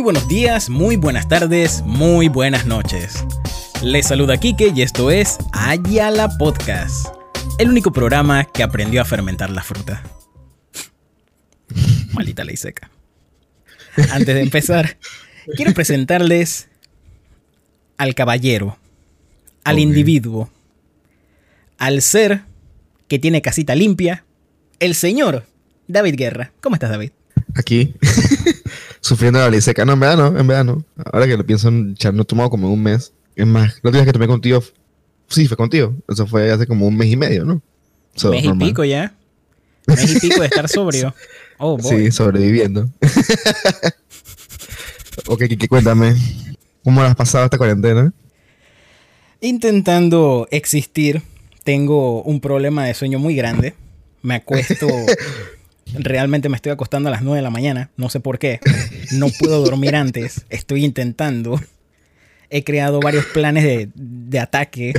Muy buenos días, muy buenas tardes, muy buenas noches. Les saluda Kike y esto es Ayala Podcast, el único programa que aprendió a fermentar la fruta. Malita ley seca. Antes de empezar, quiero presentarles al caballero, al individuo, al ser que tiene casita limpia, el señor David Guerra. ¿Cómo estás, David? Aquí, sufriendo la ley seca. No, en verdad no, en verdad no. Ahora que lo pienso, ya no he tomado como un mes. Es más, última vez que tomé contigo, sí, fue contigo. Eso fue hace como un mes y medio, ¿no? So, mes y pico ya. Mes y pico de estar sobrio. Oh, boy. Sí, sobreviviendo. ok, Kiki, cuéntame. ¿Cómo has pasado esta cuarentena? Intentando existir, tengo un problema de sueño muy grande. Me acuesto. Realmente me estoy acostando a las 9 de la mañana. No sé por qué. No puedo dormir antes. Estoy intentando. He creado varios planes de, de ataque.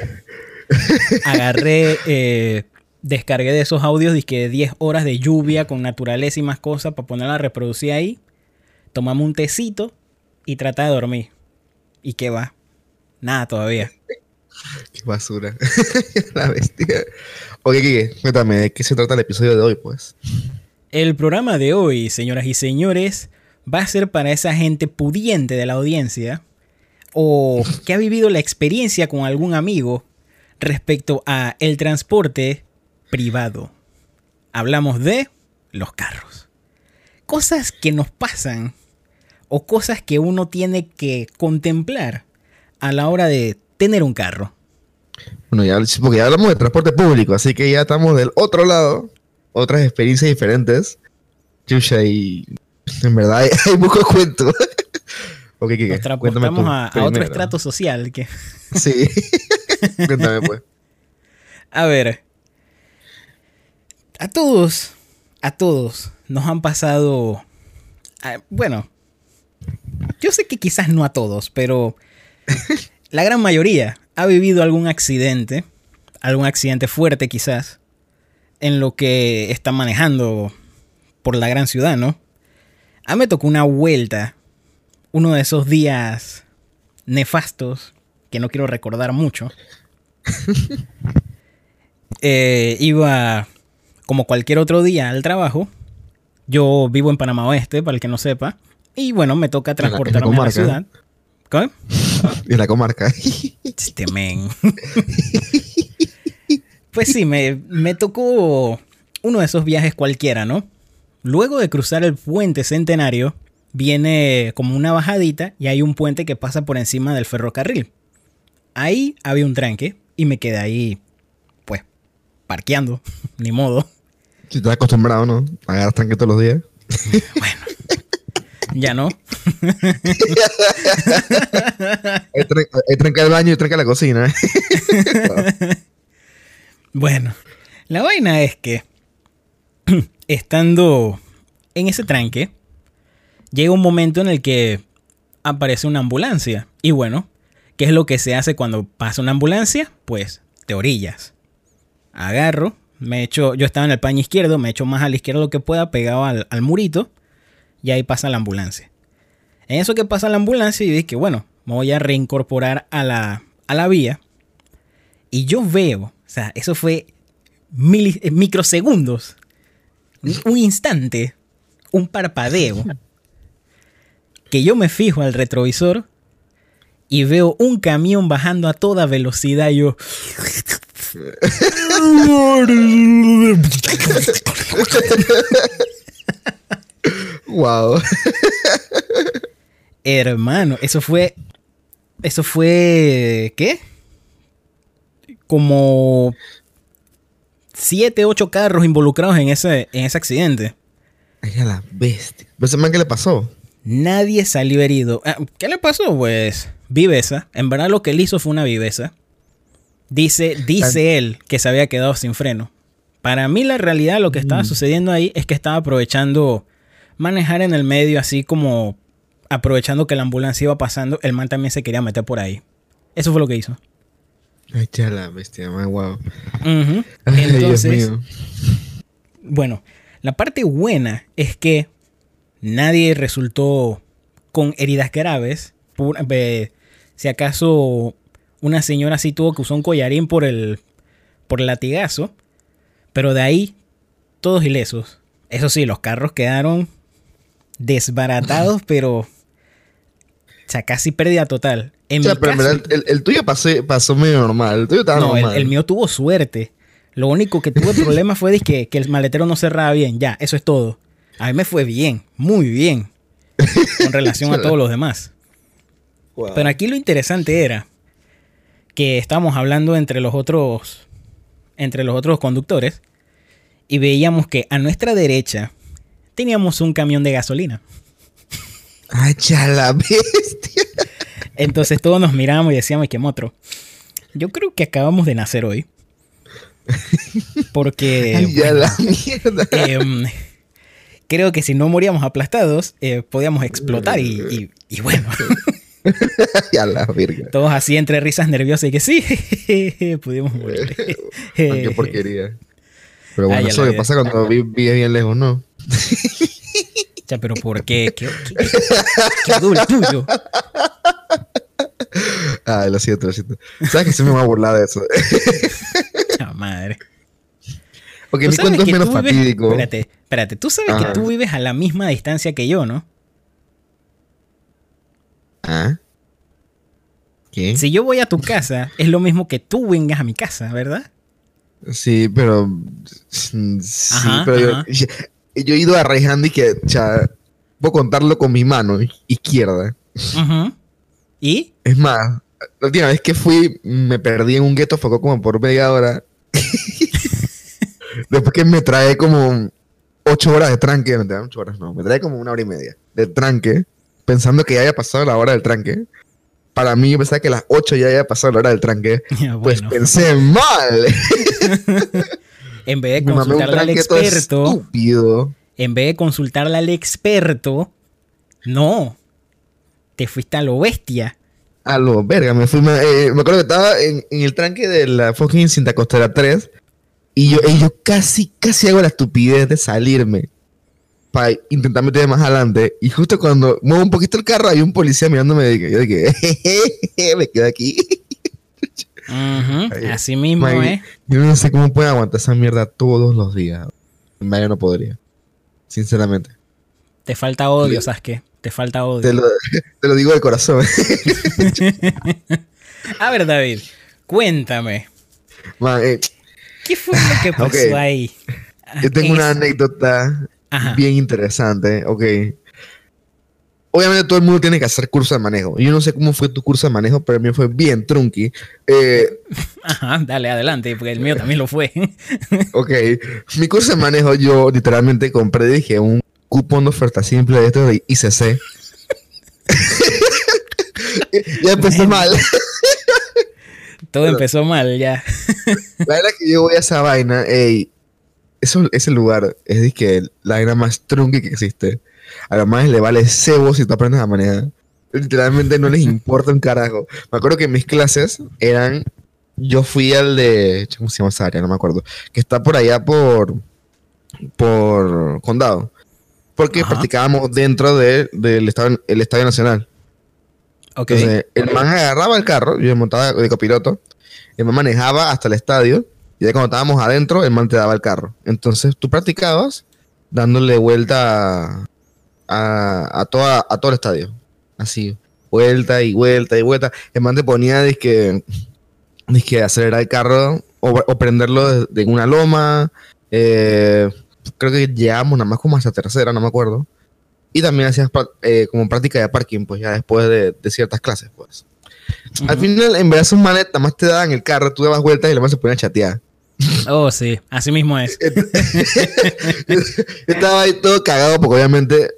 Agarré. eh, descargué de esos audios que 10 horas de lluvia con naturaleza y más cosas para ponerla a reproducir ahí. Tomamos un tecito y trata de dormir. ¿Y qué va? Nada todavía. Qué basura. la bestia. Ok, Kiki, cuéntame, ¿de qué se trata el episodio de hoy, pues? El programa de hoy, señoras y señores, va a ser para esa gente pudiente de la audiencia o que ha vivido la experiencia con algún amigo respecto a el transporte privado. Hablamos de los carros. Cosas que nos pasan o cosas que uno tiene que contemplar a la hora de tener un carro. Bueno, ya, porque ya hablamos de transporte público, así que ya estamos del otro lado. Otras experiencias diferentes. Chucha, y en verdad hay, hay mucho cuento. ok, Kike, Nos cuéntame tú a, a otro estrato social que Sí. cuéntame, pues. A ver. A todos, a todos nos han pasado... ah, bueno, yo sé que quizás no a todos, pero la gran mayoría ha vivido algún accidente, algún accidente fuerte quizás, en lo que está manejando por la gran ciudad, ¿no? A mí me tocó una vuelta, uno de esos días nefastos que no quiero recordar mucho. Eh, iba como cualquier otro día al trabajo. Yo vivo en Panamá Oeste, para el que no sepa. Y bueno, me toca En la- en la transportarme a la ciudad. ¿Qué? Y la comarca. Este men. pues sí, me, me tocó uno de esos viajes cualquiera, ¿no? Luego de cruzar el puente centenario, viene como una bajadita y hay un puente que pasa por encima del ferrocarril. Ahí había un tranque y me quedé ahí, pues, parqueando, ni modo. Si estás acostumbrado, ¿no? Agarras tranque todos los días. Bueno, ya no. Hay, tran- hay tranca el baño y tranca la cocina. Bueno, la vaina es que estando en ese tranque, llega un momento en el que aparece una ambulancia. Y bueno, ¿qué es lo que se hace cuando pasa una ambulancia? Pues te orillas. Agarro, me echo, yo estaba en el paño izquierdo, me echo más a la izquierda lo que pueda, pegado al, al murito, y ahí pasa la ambulancia. En eso que pasa la ambulancia, yo dije, bueno, me voy a reincorporar a la, a la vía. Y yo veo, sea, eso fue mili- eh, microsegundos, un- un instante, un parpadeo, que yo me fijo al retrovisor y veo un camión bajando a toda velocidad. y yo. wow. Hermano, eso fue. Eso fue. ¿Qué? Como. Siete, ocho carros involucrados en ese, en ese accidente. Ay, a la bestia. ¿Pero ese man qué le pasó? Nadie salió herido. Ah, ¿Qué le pasó? Pues viveza. En verdad lo que él hizo fue una viveza. Dice, dice él que se había quedado sin freno. Para mí la realidad lo que estaba Mm. sucediendo ahí es que estaba aprovechando manejar en el medio así como aprovechando que la ambulancia iba pasando. El man también se quería meter por ahí. Eso fue lo que hizo. Ay, ya la bestia, man, wow. Ujú. Ay, Dios Entonces, mío. bueno, la parte buena es que nadie resultó con heridas graves. Por- ve, si acaso una señora sí tuvo que usar un collarín por el, por el latigazo. Pero de ahí, todos ilesos. Eso sí, los carros quedaron desbaratados, pero. O sea, casi pérdida total. En O sea, mi pero en caso- verdad, el, el tuyo pasó, pasó medio normal. El tuyo estaba no, el, normal. el mío tuvo suerte. Lo único que tuve problema fue de que, que el maletero no cerraba bien. Ya, eso es todo. A mí me fue bien, muy bien. Con relación a todos los demás. Wow. Pero aquí lo interesante era que estábamos hablando entre los otros. Entre los otros conductores. Y veíamos que a nuestra derecha teníamos un camión de gasolina. Ay, la bestia. Entonces todos nos mirábamos y decíamos que motro. Yo creo que acabamos de nacer hoy. Porque Ay, ya la mierda. em, creo que si no moríamos aplastados, eh, podíamos explotar y, y- y bueno, ya la verga. todos así entre risas nerviosas y que sí, pudimos morir. Qué porquería. Pero bueno, eso que pasa cuando vi- vives bien lejos, ¿no? Pero ¿por qué? ¿Qué, qué, qué tuyo? Ay, lo siento, lo siento. ¿Sabes que se me va a burlar de eso? Ah, madre. Porque Tú mi cuento es menos vives- fatídico. Espérate, espérate. Tú sabes Ajá. que tú vives a la misma distancia que yo, ¿no? ¿Ah? ¿Qué? Si yo voy a tu casa, es lo mismo que tú vengas a mi casa, ¿verdad? Sí, pero. Sí, Ajá, pero ajá. yo he ido a Reyhandy que. Ya, puedo contarlo con mi mano izquierda. Ujú. ¿Y? Es más, la última vez que fui, me perdí en un gueto, fue como por media hora. Después que me trae como ocho horas de tranque, no te dan ocho horas, no, me trae como una hora y media de tranque, pensando que ya había pasado la hora del tranque. Para mí, yo pensaba que a las ocho ya había pasado la hora del tranque. Pues Bueno, pensé mal. en vez de consultarle al experto, estúpido. en vez de consultarle al experto, no. Te fuiste a lo bestia. A lo verga, me fui. Me, eh, me acuerdo que estaba en, en el tranque de la fucking Cinta Costera 3. Y yo, y yo casi, casi hago la estupidez de salirme. Para intentar meterme más adelante. Y justo cuando muevo un poquito el carro, hay un policía mirándome. Que, yo de que, me quedo aquí. Ahí. Así mismo, Man, ¿eh? Yo no sé cómo pueden aguantar esa mierda todos los días. Yo no podría. Sinceramente. Te falta odio, ¿sabes qué? Te falta odio. Te lo, te lo digo de corazón. A ver, David, cuéntame. Man, eh, ¿Qué fue lo que pasó ahí? yo tengo En una anécdota Ajá. bien interesante, ok. Obviamente todo el mundo tiene que hacer curso de manejo. Yo no sé cómo fue tu curso de manejo, pero el mío fue bien trunky. Eh, Ajá, dale, adelante, porque el mío también lo fue. ok, mi curso de manejo yo literalmente compré, dije, un cupón de oferta simple de estos de ICC. ya empezó mal. Todo empezó mal ya. La verdad que yo voy a esa vaina, ey, eso, ese lugar es que la vaina más trunky que existe. A los más le vale cebo si tú aprendes a manejar. Literalmente no les importa un carajo. Me acuerdo que mis clases eran. Yo fui al de. ¿Cómo se llama esa área? No me acuerdo. Que está por allá por. Por Condado. Porque Ajá. practicábamos dentro de- del estadio, el Estadio Nacional. Ok. Entonces, el man agarraba el carro, yo montaba de copiloto, el man manejaba hasta el estadio, y ya cuando estábamos adentro, el man te daba el carro. Entonces tú practicabas dándole vuelta a, a, toda, a todo el estadio. Así, vuelta y vuelta y vuelta. El man te ponía que acelerar el carro o, o prenderlo de, de una loma. eh, creo que llegamos nada más como hasta tercera, no me acuerdo. Y también hacías eh, como práctica de parking, pues ya después de, de ciertas clases, pues. Al Ujú. final, en verdad, esos manes nada más te daban el carro, tú dabas vueltas y el man se ponía a chatear. Oh, sí, así mismo es. Yo estaba ahí todo cagado porque obviamente,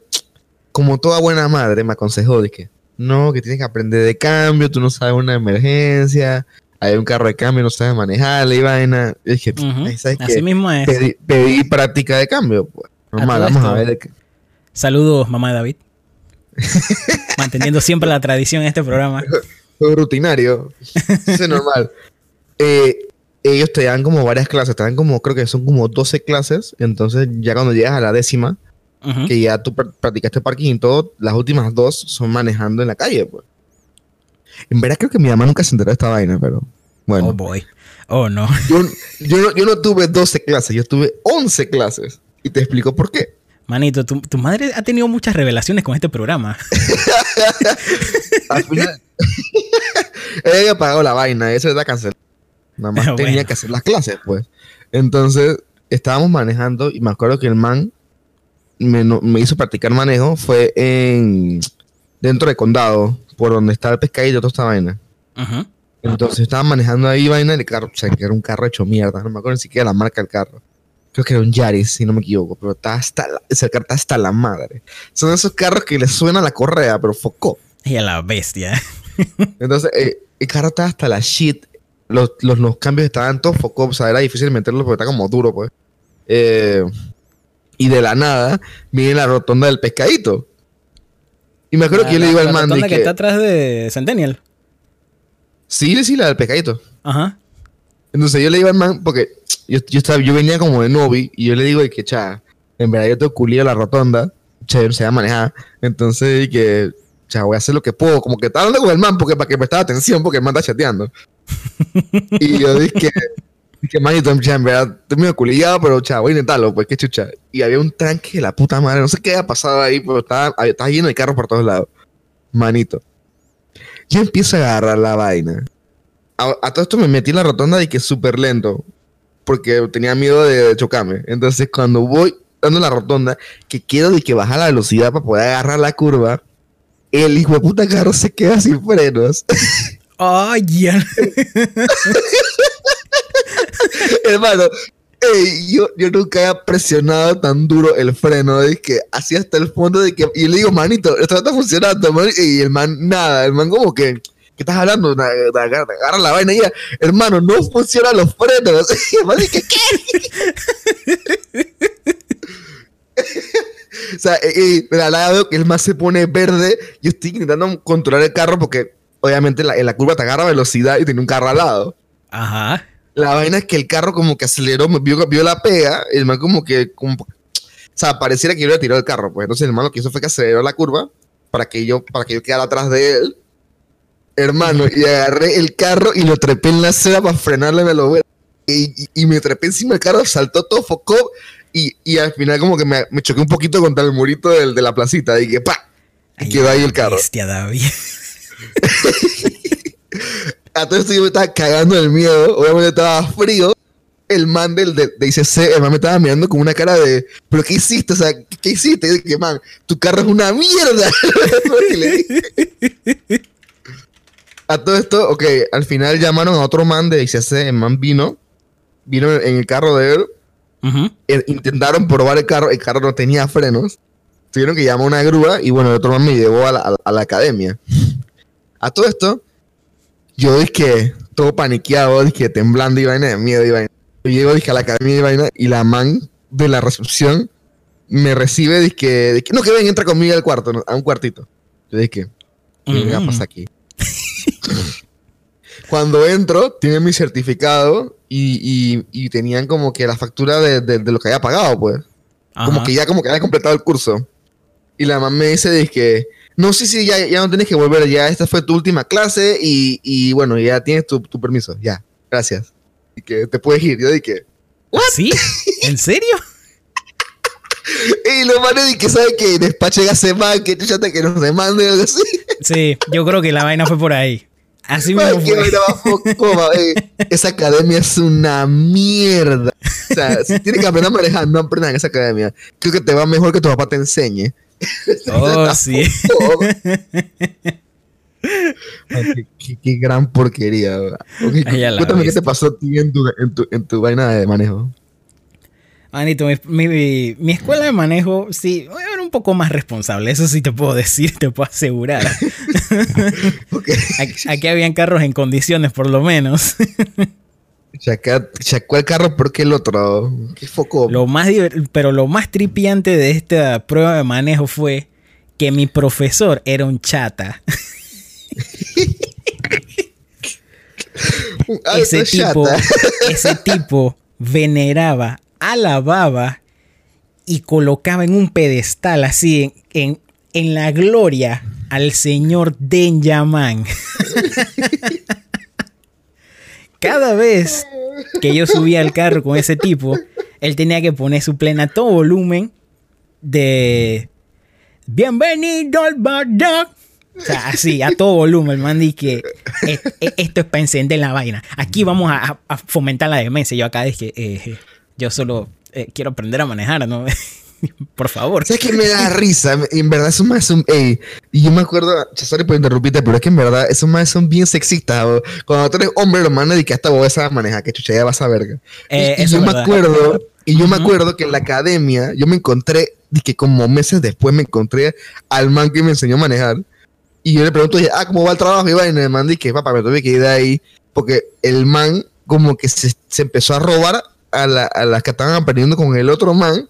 como toda buena madre, me aconsejó que no, que tienes que aprender de cambio, tú no sabes una emergencia, hay un carro de cambio, no sabes manejarla y vaina. Y dije, Ujú, "Ay, ¿sabes Así qué? mismo es. Pedí, pedí práctica de cambio. Pues. Normal, vamos a ver de qué. Saludos, mamá de David. Manteniendo siempre la tradición en este programa. Rutinario. Eso es normal. Eh, ellos te dan como varias clases, te dan como, creo que son como 12 clases. Entonces, ya cuando llegas a la décima, Que ya tú pr- practicaste parking y todo, las últimas dos son manejando en la calle, pues. En verdad creo que mi mamá nunca se enteró de esta vaina, pero bueno. Oh boy. Oh no. Yo, yo, no, yo no tuve 12 clases, yo tuve 11 clases. Y te explico por qué. Manito, tu, tu madre ha tenido muchas revelaciones con este programa. Al final, ella había pagado la vaina, eso era cancelar. Nada más Bueno. tenía que hacer las clases, pues. Entonces, estábamos manejando y me acuerdo que el man me, hizo practicar manejo. Fue en dentro de condado, por donde está el pescadito, toda esta vaina. Entonces estaba manejando ahí vaina el carro, o sea, que era un carro hecho mierda, no me acuerdo ni siquiera la marca del carro. Creo que era un Yaris, si no me equivoco, pero está hasta la, ese carro está hasta la madre. Son esos carros que le suena la correa, pero focó. Y a la bestia. Entonces, eh, el carro estaba hasta la shit. Los, los, los cambios estaban todos focó, o sea, era difícil meterlos porque está como duro, pues. Eh, y de la nada, viene la rotonda del pescadito. Y me acuerdo que yo le La- digo la al man de rotonda que que, está atrás de Centennial. sí, sí, la del pescadito. Ajá. Entonces yo le digo al man, porque yo, yo, estaba, yo venía como de novi, y yo le digo de que, cha, en verdad yo tengo culillo la rotonda, cha, yo no sé manejar, entonces que, cha, voy a hacer lo que puedo, como que estaba hablando con el man, porque para que prestara atención, porque el man está chateando. y yo dije, dije, manito, en verdad, estoy medio culillado, pero, cha, voy a intentarlo, pues, qué chucha. Y había un tranque de la puta madre, no sé qué había pasado ahí, pero estaba, estaba lleno de carros por todos lados. Manito. Yo empiezo a agarrar la vaina a, a todo esto me metí en la rotonda y que súper lento. Porque tenía miedo de chocarme. Entonces, cuando voy dando la rotonda, que quiero de que baja la velocidad para poder agarrar la curva, el hijo de puta carro se queda sin frenos. Ay, ya. Hermano, ey, yo, yo nunca había presionado tan duro el freno. De que así hasta el fondo de que. Y le digo, manito, esto no está funcionando, man. Y el man, nada. El man, como que. ¿Qué estás hablando? Agarra, agarra la vaina y ya. Hermano, no funcionan los frenos. Y el man ¿qué? O sea, eh, eh, que el más se pone verde. Yo estoy intentando controlar el carro porque, obviamente, en la curva te agarra velocidad y tiene un carro al lado. Ajá. La vaina es que el carro como que aceleró, vio, vio la pega, el man como que, como, o sea, pareciera que yo le tiró el carro, pues. Entonces el man lo que hizo fue que aceleró la curva para que yo, para que yo quedara atrás de él. Hermano, y agarré el carro y lo trepé en la acera para frenarle me lo y, y, y me trepé encima del carro, saltó todo, focó y, y al final como que me, me choqué un poquito contra el murito del, de la placita y que pa y Ay, quedó ahí el carro. Bestia, David. A todo esto yo me estaba cagando del miedo. Obviamente estaba frío. El man del de, de ICC, el man me estaba mirando con una cara de, ¿pero qué hiciste? O sea, ¿qué, hiciste? Y yo dije, man, tu carro es una mierda. Y le dije. a todo esto, ok, al final llamaron a otro man de ICC, el man vino, vino en el carro de él, Ujú. eh, intentaron probar el carro, el carro no tenía frenos. Tuvieron que llamar a una grúa y bueno, el otro man me llevó a la, a la- a la academia. A todo esto, yo dije, todo paniqueado, dije, temblando y vaina de miedo y vaina. Yo llego, dije, a la academia y vaina y la man de la recepción me recibe, dije, dije, no, que ven, entra conmigo al cuarto, ¿no? a un cuartito. Yo dije, ¿qué va a pasar aquí? Cuando entro, tienen mi certificado y, y- y tenían como que la factura de, de- de lo que había pagado, pues. Como que ya como que había completado el curso. Y la mamá me dice, dije, no, sí, sí, ya, ya no tienes que volver, ya esta fue tu última clase y, y bueno, ya tienes tu, tu permiso, ya, gracias. Y que te puedes ir. Yo dije, ¿Sí? ¿En serio? y lo malo es que sabe que despache a semana, que chúchate que nos demande algo así. Sí, yo creo que la vaina fue por ahí. Así mismo eh. Esa academia es una mierda. O sea, si tienes que aprender a manejar, no aprendas en esa academia. Creo que te va mejor que tu papá te enseñe. Oh, sí. Ay, qué, gran porquería. cuéntame qué te pasó a ti en tu, en tu, en tu vaina de manejo. Manito, mi, mi- mi escuela de manejo, sí, era un poco más responsable. Eso sí te puedo decir, te puedo asegurar. Aquí, aquí habían carros en condiciones, por lo menos. Chaca- chacó el carro porque el otro. Qué foco. Lo más pero lo más tripiante de esta prueba de manejo fue que mi profesor era un chata. Un ese tipo, chata. ese tipo veneraba, alababa y colocaba en un pedestal así, en, en, en la gloria, al señor Denyaman. Cada vez que yo subía al carro con ese tipo, él tenía que poner su plena a todo volumen de Bienvenido al Dog. O sea, así, a todo volumen, man, y que e- e- esto es para encender la vaina. Aquí vamos a, a fomentar la demencia. Yo acá dije, eh, yo solo eh, quiero aprender a manejar, ¿no? Por favor. ¿Sabes qué me da risa? En verdad, esos más son. Ey, y yo me acuerdo, sorry por interrumpirte, pero es que en verdad, esos más son bien sexistas. bo. Cuando tú eres hombre, los manes de que hasta vos vas a manejar, que chucha, ya vas a verga. Y- Eh, y, eso yo me acuerdo, y yo me Ujú. acuerdo que en la academia, yo me encontré, de que como meses después me encontré al man que me enseñó a manejar. Y yo le pregunto, ah, ¿cómo va el trabajo? Y va, y me manda y que, papá, me tuve que ir de ahí. Porque el man, como que se, se empezó a robar a, la- a las que estaban aprendiendo con el otro man.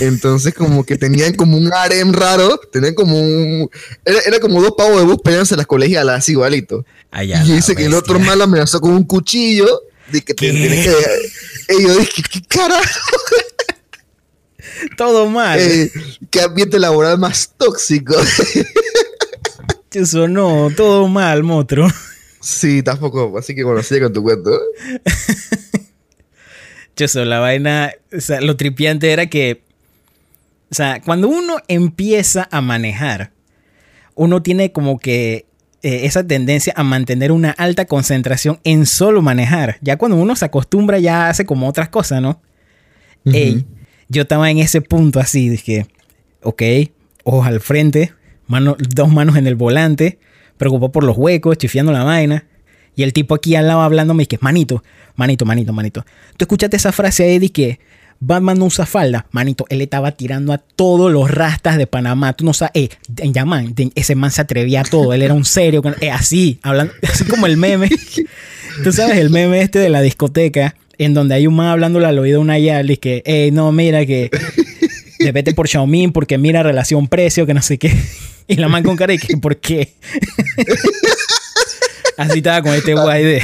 Entonces, como que tenían como un harem raro, tenían como un. Era, era como dos pavos de bus peleándose en las colegialas, así, Allá y dice que el otro man lo amenazó con un cuchillo. De que ¿Qué? tiene que dejar. Y yo dije, ¿qué carajo? Todo mal. Eh, ¿Qué ambiente laboral más tóxico? Eso no, todo mal, motro. sí, tampoco. Así que bueno, sigue con tu cuento. Eso, la vaina, o sea, lo tripiante era que, o sea, cuando uno empieza a manejar, uno tiene como que eh, esa tendencia a mantener una alta concentración en solo manejar. Ya cuando uno se acostumbra ya hace como otras cosas, ¿no? Ey, yo estaba en ese punto así, dije, ok, ojos al frente, mano, dos manos en el volante, preocupado por los huecos, chifiando la vaina. Y el tipo aquí al lado hablándome que, manito, manito, manito, manito. ¿Tú escuchaste esa frase ahí que Batman no usa falda? Manito, él estaba tirando a todos los rastas de Panamá. Tú no sabes, eh, Yaman, ese man se atrevía a todo. Él era un serio, eh, así, hablando, así como el meme. Tú sabes el meme este de la discoteca, en donde hay un man hablándole al oído a una yal y que, eh, no, mira que te vete por Xiaomi porque mira relación precio, que no sé qué. Y la man con cara y que, ¿por qué? Así estaba con este guay de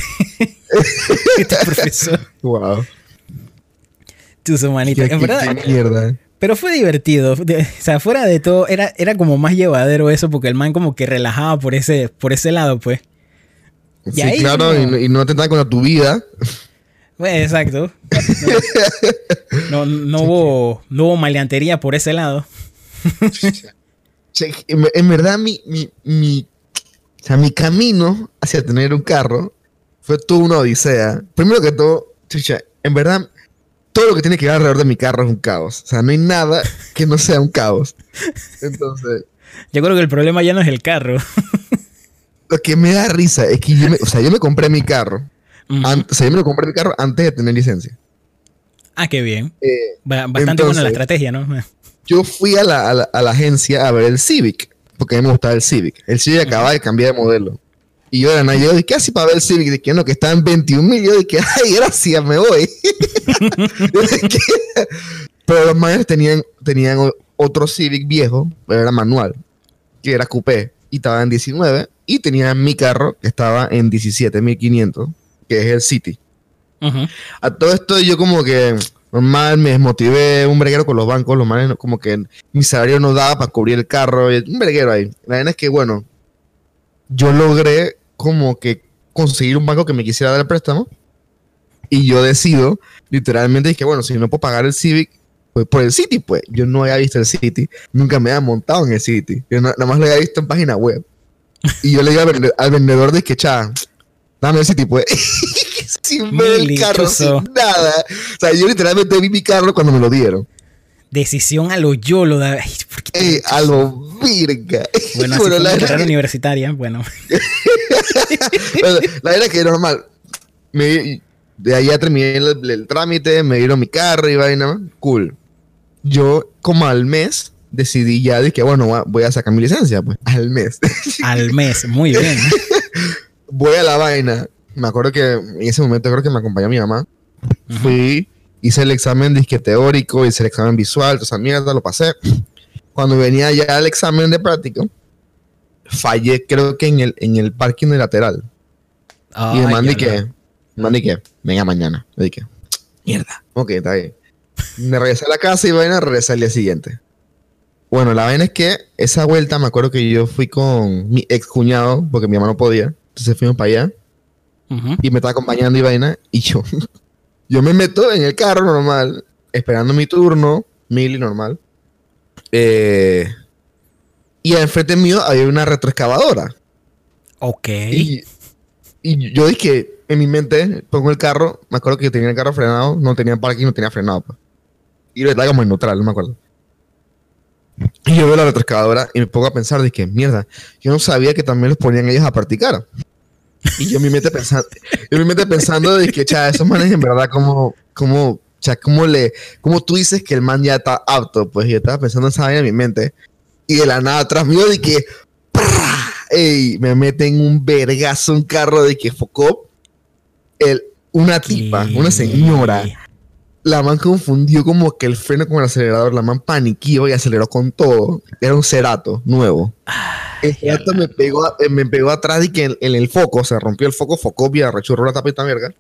este profesor. Wow. Su manito. En verdad, qué mierda. pero fue divertido. De- o sea, fuera de todo, era, era como más llevadero eso porque el man como que relajaba por ese, por ese lado, pues. Y Sí, ahí claro, no- y, no- y no te dan con tu vida. Bueno, exacto. No, no, no hubo, no hubo maleantería por ese lado. Che, en, en verdad, mi, mi, mi, o sea, mi camino hacia tener un carro fue toda una odisea. Primero que todo, chucha, en verdad, todo lo que tiene que ver alrededor de mi carro es un caos. O sea, no hay nada que no sea un caos. Entonces, Yo creo que el problema ya no es el carro. lo que me da risa es que yo me, o sea, yo me compré mi carro. An- o sea, yo me lo compré mi carro antes de tener licencia. Ah, qué bien. Eh, Ba- Bastante buena la estrategia, ¿no? yo fui a la, a la- a la agencia a ver el Civic, porque a mí me gustaba el Civic. El Civic acababa de cambiar de modelo. Y yo era nada, yo dije, ¿qué así para ver el Civic? Dije, no, que está en 21 mil. Yo dije, ay, gracias, me voy. Pero los mayores tenían, tenían otro Civic viejo, pero era manual, que era coupé, y estaba en 19. Y tenían mi carro, que estaba en 17.500, que es el City. Ujú. A todo esto yo como que normal me desmotivé, un breguero con los bancos, los manes como que mi salario no daba para cubrir el carro, un breguero ahí. La verdad es que bueno, yo logré como que conseguir un banco que me quisiera dar el préstamo y yo decido literalmente que bueno, si no puedo pagar el Civic, pues por el City, pues yo no había visto el City, nunca me había montado en el City, yo na- nada más lo había visto en página web. Y yo le digo al, al vendedor de que, cha, dame el City, pues. sin ver el carro, sin nada. O sea, yo literalmente vi mi carro cuando me lo dieron. Decisión a lo YOLO. Ay, ¿por qué te- Eh, a lo virga. Bueno, así Bueno, la, carrera que, universitaria. Bueno, bueno, la verdad que normal. Me, de allá terminé el, el trámite, me dieron mi carro y vaina. Cool. Yo, como al mes, decidí ya de que, bueno, voy a- sacar mi licencia, pues, al mes. al mes. Muy bien. voy a la vaina. Me acuerdo que en ese momento creo que me acompañó mi mamá. Fui, hice el examen disque teórico, hice el examen visual, toda esa mierda, lo pasé. Cuando venía ya el examen de práctico, fallé creo que en el, en el parking lateral. y me mandé que, mandé que, venga mañana. Le dije, mierda. Ok, está bien. Me regresé a la casa y vaina, regresé al día siguiente. Bueno, la vaina es que esa vuelta me acuerdo que yo fui con mi ex cuñado, porque mi mamá no podía. Entonces fuimos para allá Ujú. y me estaba acompañando y vaina. Y yo, yo me meto en el carro normal, esperando mi turno, mili normal. Eh, y enfrente mío había una retroexcavadora. Ok. Y, y yo dije, en mi mente, pongo el carro, me acuerdo que tenía el carro frenado, no tenía parking, no tenía frenado. pues. Y lo como en neutral, no me acuerdo. Y yo veo la retroexcavadora y me pongo a pensar, que mierda, yo no sabía que también los ponían ellos a practicar. Y yo en mi mente pensando, yo en mi mente pensando de que, cha, esos manes en verdad como, como, o sea, como le, como tú dices que el man ya está apto, pues yo estaba pensando en esa vaina en mi mente. Y de la nada atrás mío de que, ey, me meten un vergazo un carro de que focó el, una tipa, una señora. La man confundió como que el freno con el acelerador. La man paniqueó y aceleró con todo. Era un Cerato nuevo. El Cerato me pegó, eh, me pegó atrás y que en, en el foco, se rompió el foco, focopia, rechurró la tapita verga.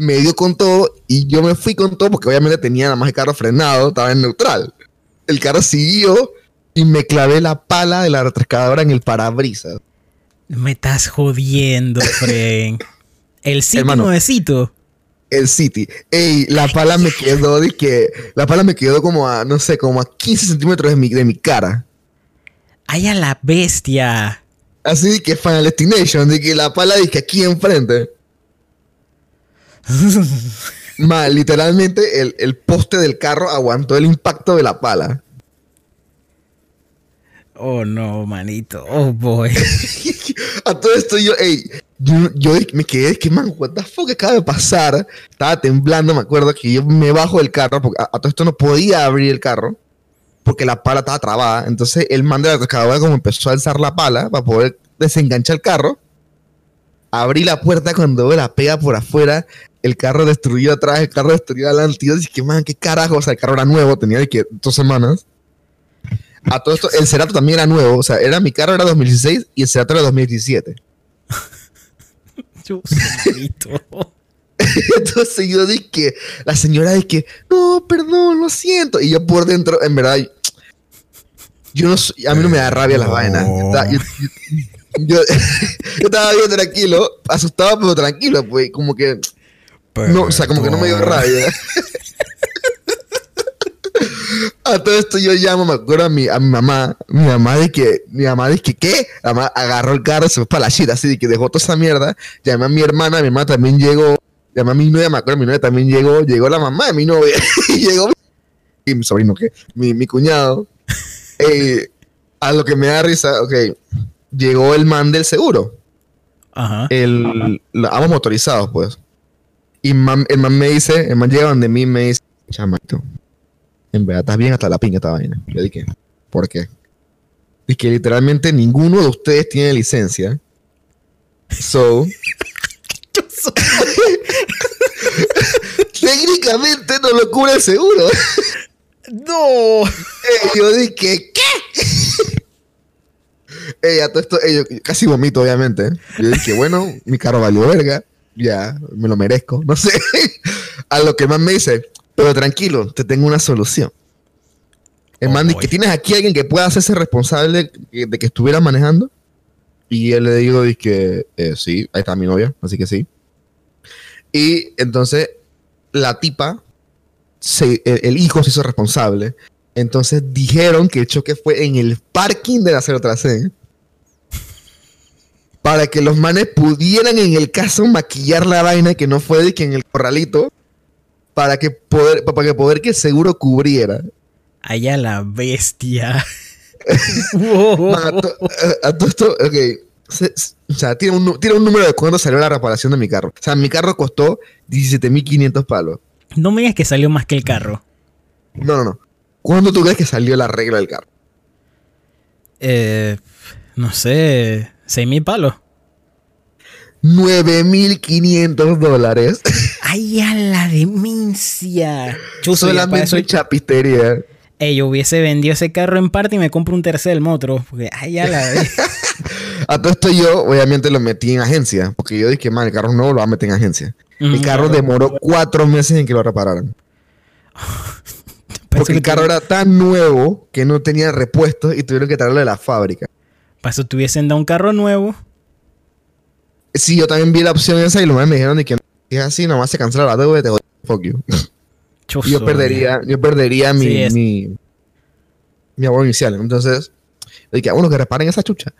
Me dio con todo y yo me fui con todo porque obviamente tenía nada más el carro frenado, estaba en neutral. El carro siguió y me clavé la pala de la retroexcavadora en el parabrisas. Me estás jodiendo, Fren. El sitio Hermano. nuevecito. El City. Ey, la pala me quedó de que. La pala me quedó como a, no sé, como a 15 centímetros de mi, de mi cara. ¡Ay, a la bestia! Así de que Final Destination, de que la pala que aquí enfrente. Mal, literalmente el, el poste del carro aguantó el impacto de la pala. Oh, no, manito. Oh, boy. A todo esto yo, ey, yo, yo me quedé, que man, what the fuck acaba de pasar. Estaba temblando, me acuerdo que yo me bajo del carro, porque a, a todo esto no podía abrir el carro, porque la pala estaba trabada. Entonces el man de la retroexcavadora como empezó a alzar la pala para poder desenganchar el carro. Abrí la puerta cuando veo la pega por afuera, el carro destruido atrás, el carro destruido adelante. Y yo dije, que man, qué carajo, o sea, el carro era nuevo, tenía de que dos semanas. A todo esto, el Cerato también era nuevo, o sea, era mi carro era 2016 y el Cerato era 2017. Chus, manito. Entonces yo dije, la señora dije, no, perdón, lo siento. Y yo por dentro, en verdad, yo no soy- a mí no me da rabia las No. vainas. Yo, estaba- yo- yo- yo estaba bien tranquilo, asustado pero tranquilo, pues como que, no, o sea, como que no me dio rabia. A todo esto yo llamo, me acuerdo a mi, a mi mamá, mi mamá de que, mi mamá de que, ¿qué? La mamá agarró el carro, se fue para la shit, así de que dejó toda esa mierda, llamé a mi hermana, mi hermana también llegó, llamé a mi novia, me acuerdo, mi novia también llegó, llegó la mamá de mi novia, y llegó mi, y mi sobrino, ¿qué? Mi, mi cuñado, Eh, a lo que me da risa, ok, llegó el man del seguro, Ajá. el, ambos motorizados, pues. Y man- el man me dice, el man llega donde mí y me dice, chamaito, en verdad estás bien hasta la pinga esta vaina. Yo dije, ¿por qué? Y que literalmente ninguno de ustedes tiene licencia. So, técnicamente no lo cubre el seguro. ¡No! Eh, yo dije, ¿qué? Ey, a todo esto, ey, yo casi vomito, obviamente. Yo dije, bueno, mi carro valió verga. Ya, me lo merezco. No sé. a lo que man me dice, pero tranquilo, te tengo una solución. El Oh, man dice, tienes aquí alguien que pueda hacerse responsable de, que estuviera manejando. Y él le digo, que sí, ahí está mi novia, así que sí. Y entonces la tipa, se- el, el hijo se hizo responsable. Entonces dijeron que el choque fue en el parking de la 03C. Para que los manes pudieran en el caso maquillar la vaina que no fue de que en el corralito. Para que poder, para que poder que el seguro cubriera. ¡Ay, a la bestia! Wow. Man, a, to- a- a todo esto, ok. Se- se- o sea, tiene un, tiene un número de cuándo salió la reparación de mi carro. O sea, mi carro costó 17.500 palos. No me digas que salió más que el carro. No, no, no. ¿Cuándo tú crees que salió la regla del carro? Eh, no sé, seis mil palos. 9.500 dólares. ¡Ay, a la demencia! Para Solamente en chapistería. Ey, yo hubiese vendido ese carro en parte y me compro un tercer motro. Porque, ay, a la. A todo esto yo, obviamente, lo metí en agencia. Porque yo dije, man, el carro nuevo lo va a meter en agencia. Mi Mm, carro demoró cuatro meses en que lo repararan. Porque el carro era tan nuevo que no tenía repuestos y tuvieron que traerlo de la fábrica. Para eso tuviesen dado un carro nuevo. Sí, yo también vi la opción esa y los me dijeron de que es así, nomás se cancela la deuda y te jodí. Fuck you. Y yo perdería, yo perdería mi, Sí, mi, mi abono inicial. Entonces, dije, a uno que reparen esa chucha.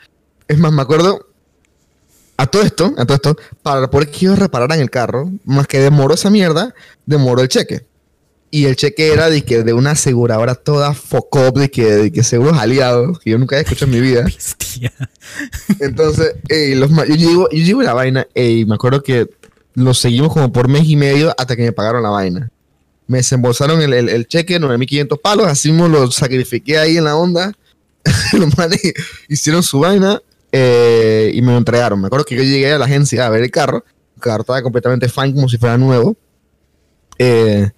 Es más, me acuerdo, a todo esto, a todo esto, para poder que ellos repararan el carro, más que demoró esa mierda, demoró el cheque. Y el cheque era de que de una aseguradora toda focop, de que, de que seguros aliados, que yo nunca había escuchado en mi vida. Bestia. Entonces, ey, los yo, llego, yo llego a la vaina y me acuerdo que lo seguimos como por mes y medio hasta que me pagaron la vaina. Me desembolsaron el, el, el cheque, 9.500 palos, así mismo lo sacrifiqué ahí en la onda. los manes hicieron su vaina eh, y me lo entregaron. Me acuerdo que yo llegué a la agencia a ver el carro. El carro estaba completamente fine, como si fuera nuevo. Eh,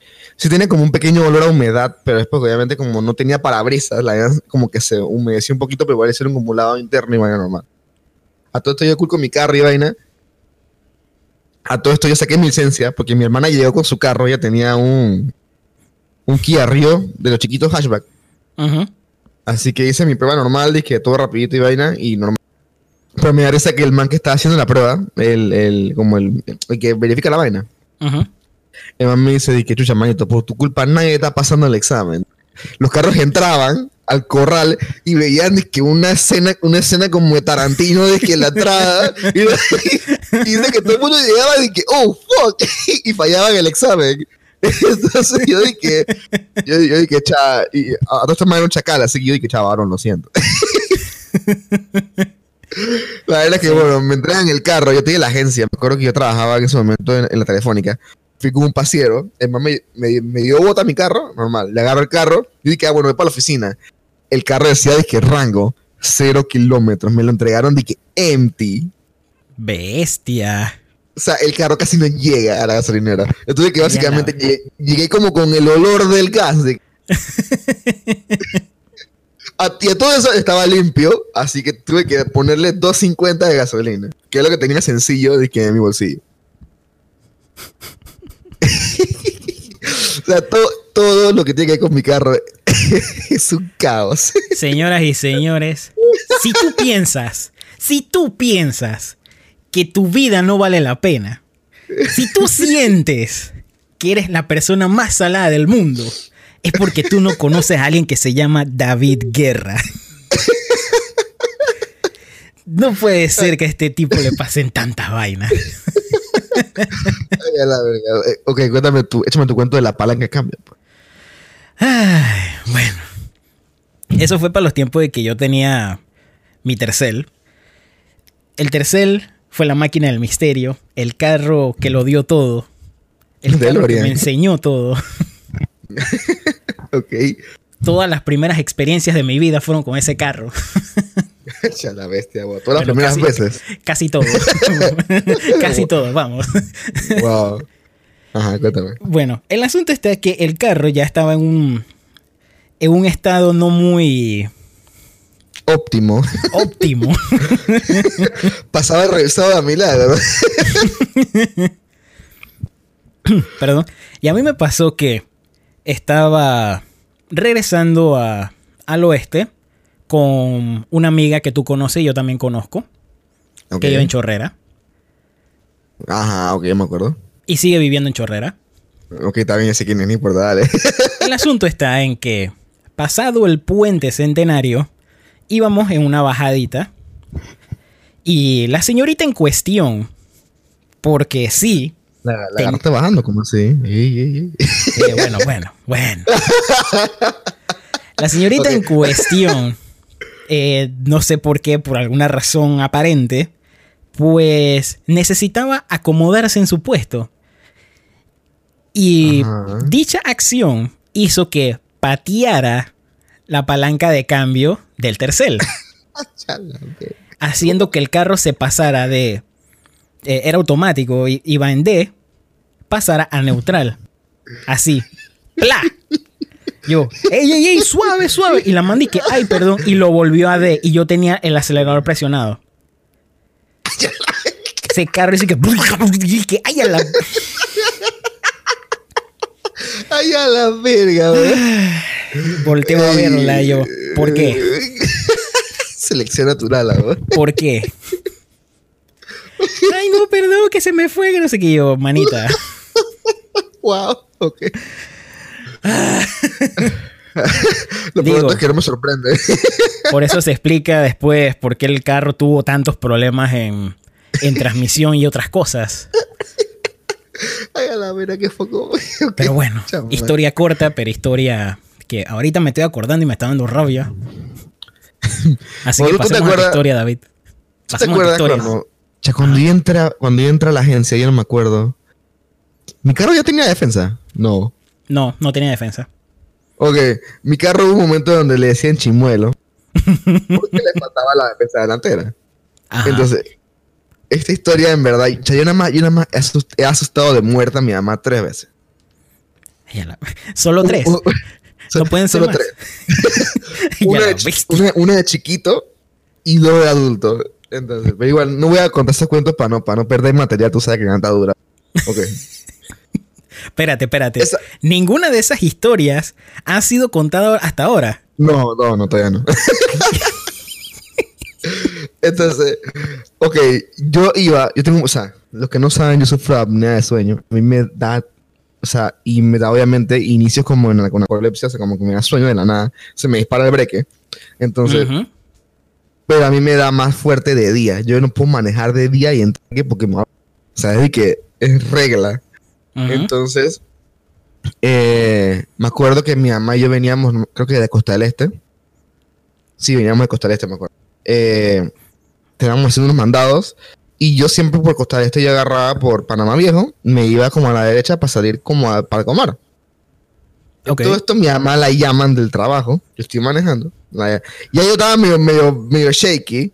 sí tenía como un pequeño olor a humedad, pero después obviamente como no tenía parabrisas, la vaina como que se humedeció un poquito, pero igual como un lavado interno y vaina normal. A todo esto yo culco mi carro y vaina. A todo esto yo saqué mi licencia porque mi hermana llegó con su carro, ella tenía un, un Kia Rio de los chiquitos hatchback. Ujú. Así que hice mi prueba normal, dije todo rapidito y vaina y normal. Pero me da risa que el man que estaba haciendo la prueba, el, el, como el, el que verifica la vaina. El man me dice, di que chucha, manito, por tu culpa nadie está pasando el examen. Los carros entraban al corral y veían que una escena, una escena como de Tarantino de que la entrada y, y dice que todo el mundo llegaba de que, oh, fuck, y fallaban el examen. Entonces yo dije, yo, yo dije, cha, y a estos manes eran chacal, así que yo dije, chava, varón, lo siento. La verdad es que, bueno, me entregan el carro, yo tenía la agencia, me acuerdo que yo trabajaba en ese momento en, en la telefónica, fui con un pasiero, el man me, me, me dio bota a mi carro, normal, le agarro el carro, y dije, ah, bueno, voy para la oficina. El carro decía, de que rango, cero kilómetros, me lo entregaron, que empty. Bestia. O sea, el carro casi no llega a la gasolinera. Entonces que básicamente llegué, llegué como con el olor del gas. de- a, y a todo eso estaba limpio, así que tuve que ponerle 2.50 de gasolina, que es lo que tenía sencillo de que en mi bolsillo. O sea, todo, todo lo que tiene que ver con mi carro es un caos. Señoras y señores, si tú piensas, si tú piensas que tu vida no vale la pena, si tú sientes que eres la persona más salada del mundo, es porque tú no conoces a alguien que se llama David Guerra. No puede ser que a este tipo le pasen tantas vainas. Ay, a la verga. Eh, Ok, cuéntame tú, échame tu cuento de la palanca de cambio. pues. Ay, bueno. Eso fue para los tiempos de que yo tenía mi tercel. El tercel fue la máquina del misterio, el carro que lo dio todo, el carro que me enseñó todo. Ok. Todas las primeras experiencias de mi vida fueron con ese carro. Echa la bestia. Todas las primeras casi- veces. Casi todo. Casi todo, vamos. Wow. Ajá, cuéntame. Bueno, el asunto está que el carro ya estaba en un en un estado no muy Óptimo. óptimo. Pasaba revisado a milagro. Perdón. Y a mí me pasó que estaba regresando a, al oeste con una amiga que tú conoces y yo también conozco, que vive en Chorrera. Ajá, ok, me acuerdo. Y sigue viviendo en Chorrera. Ok, está bien, ese quién es, ni por dale. El asunto está en que, pasado el puente centenario, íbamos en una bajadita. Y la señorita en cuestión, porque sí, La, la agarraste bajando, ¿cómo así? Eh, bueno, bueno, bueno. La señorita en cuestión, eh, no sé por qué, por alguna razón aparente, pues necesitaba acomodarse en su puesto. Y Ajá. dicha acción hizo que pateara la palanca de cambio del tercel, haciendo que el carro se pasara de... eh, era automático, iba en D, pasara a neutral. Así. ¡Pla! Yo, ¡ey, ey, ey! Suave, suave. Y la mandé que, ay, perdón. Y lo volvió a D. Y yo tenía el acelerador presionado. Ese carro dice que, que, ay, a la. Ay, a la verga, weón. Volteo a verla yo. ¿Por qué? Selección natural, weón. ¿Por qué? Ay, no, perdón, que se me fue, que no sé qué yo, manita. Wow, ok. Lo Digo. es que no me sorprende. Por eso se explica después por qué el carro tuvo tantos problemas en, en transmisión y otras cosas. Ay, a la qué foco. Pero bueno, historia corta, pero historia que ahorita me estoy acordando y me está dando rabia. Así que Bueno, ¿tú te pasemos a la historia, David. ¿Tú te Pasemos a la acuerdas historia. cuando, yo entra, cuando yo entra a la agencia, yo no me acuerdo. ¿Mi carro ya tenía defensa? No. No, no tenía defensa. Ok, mi carro hubo un momento donde le decían chimuelo. Porque le faltaba la defensa delantera. Ajá. Entonces, esta historia en verdad, cha, yo nada más, yo nada más he asust- he asustado de muerte a mi mamá tres veces. Solo tres. No pueden ser solo más. tres. Una, de, chi- bestia. una- una de chiquito y dos de adulto. Entonces, pero igual, no voy a contar esos cuentos para no, para no perder material, tú sabes que canta dura. Ok. Espérate, espérate. Esa- Ninguna de esas historias ha sido contada hasta ahora. No, no, no, todavía no. Entonces, ok, yo iba, yo tengo, o sea, los que no saben, yo sufro apnea de sueño. A mí me da, o sea, y me da obviamente inicios como en la con narcolepsia, o sea, como que me da sueño de la nada, se me dispara el breque. Entonces, pero a mí me da más fuerte de día. Yo no puedo manejar de día y en porque me o sea, es de que es regla. Entonces, eh, me acuerdo que mi mamá y yo veníamos, creo que de Costa del Este. Sí, veníamos de Costa del Este, me acuerdo. Eh, estábamos haciendo unos mandados y yo siempre por Costa del Este yo agarraba por Panamá Viejo, me iba como a la derecha para salir como a, para comer. Ok. Todo esto mi mamá la llaman del trabajo, yo estoy manejando. la- ya yo estaba medio, medio, medio shaky,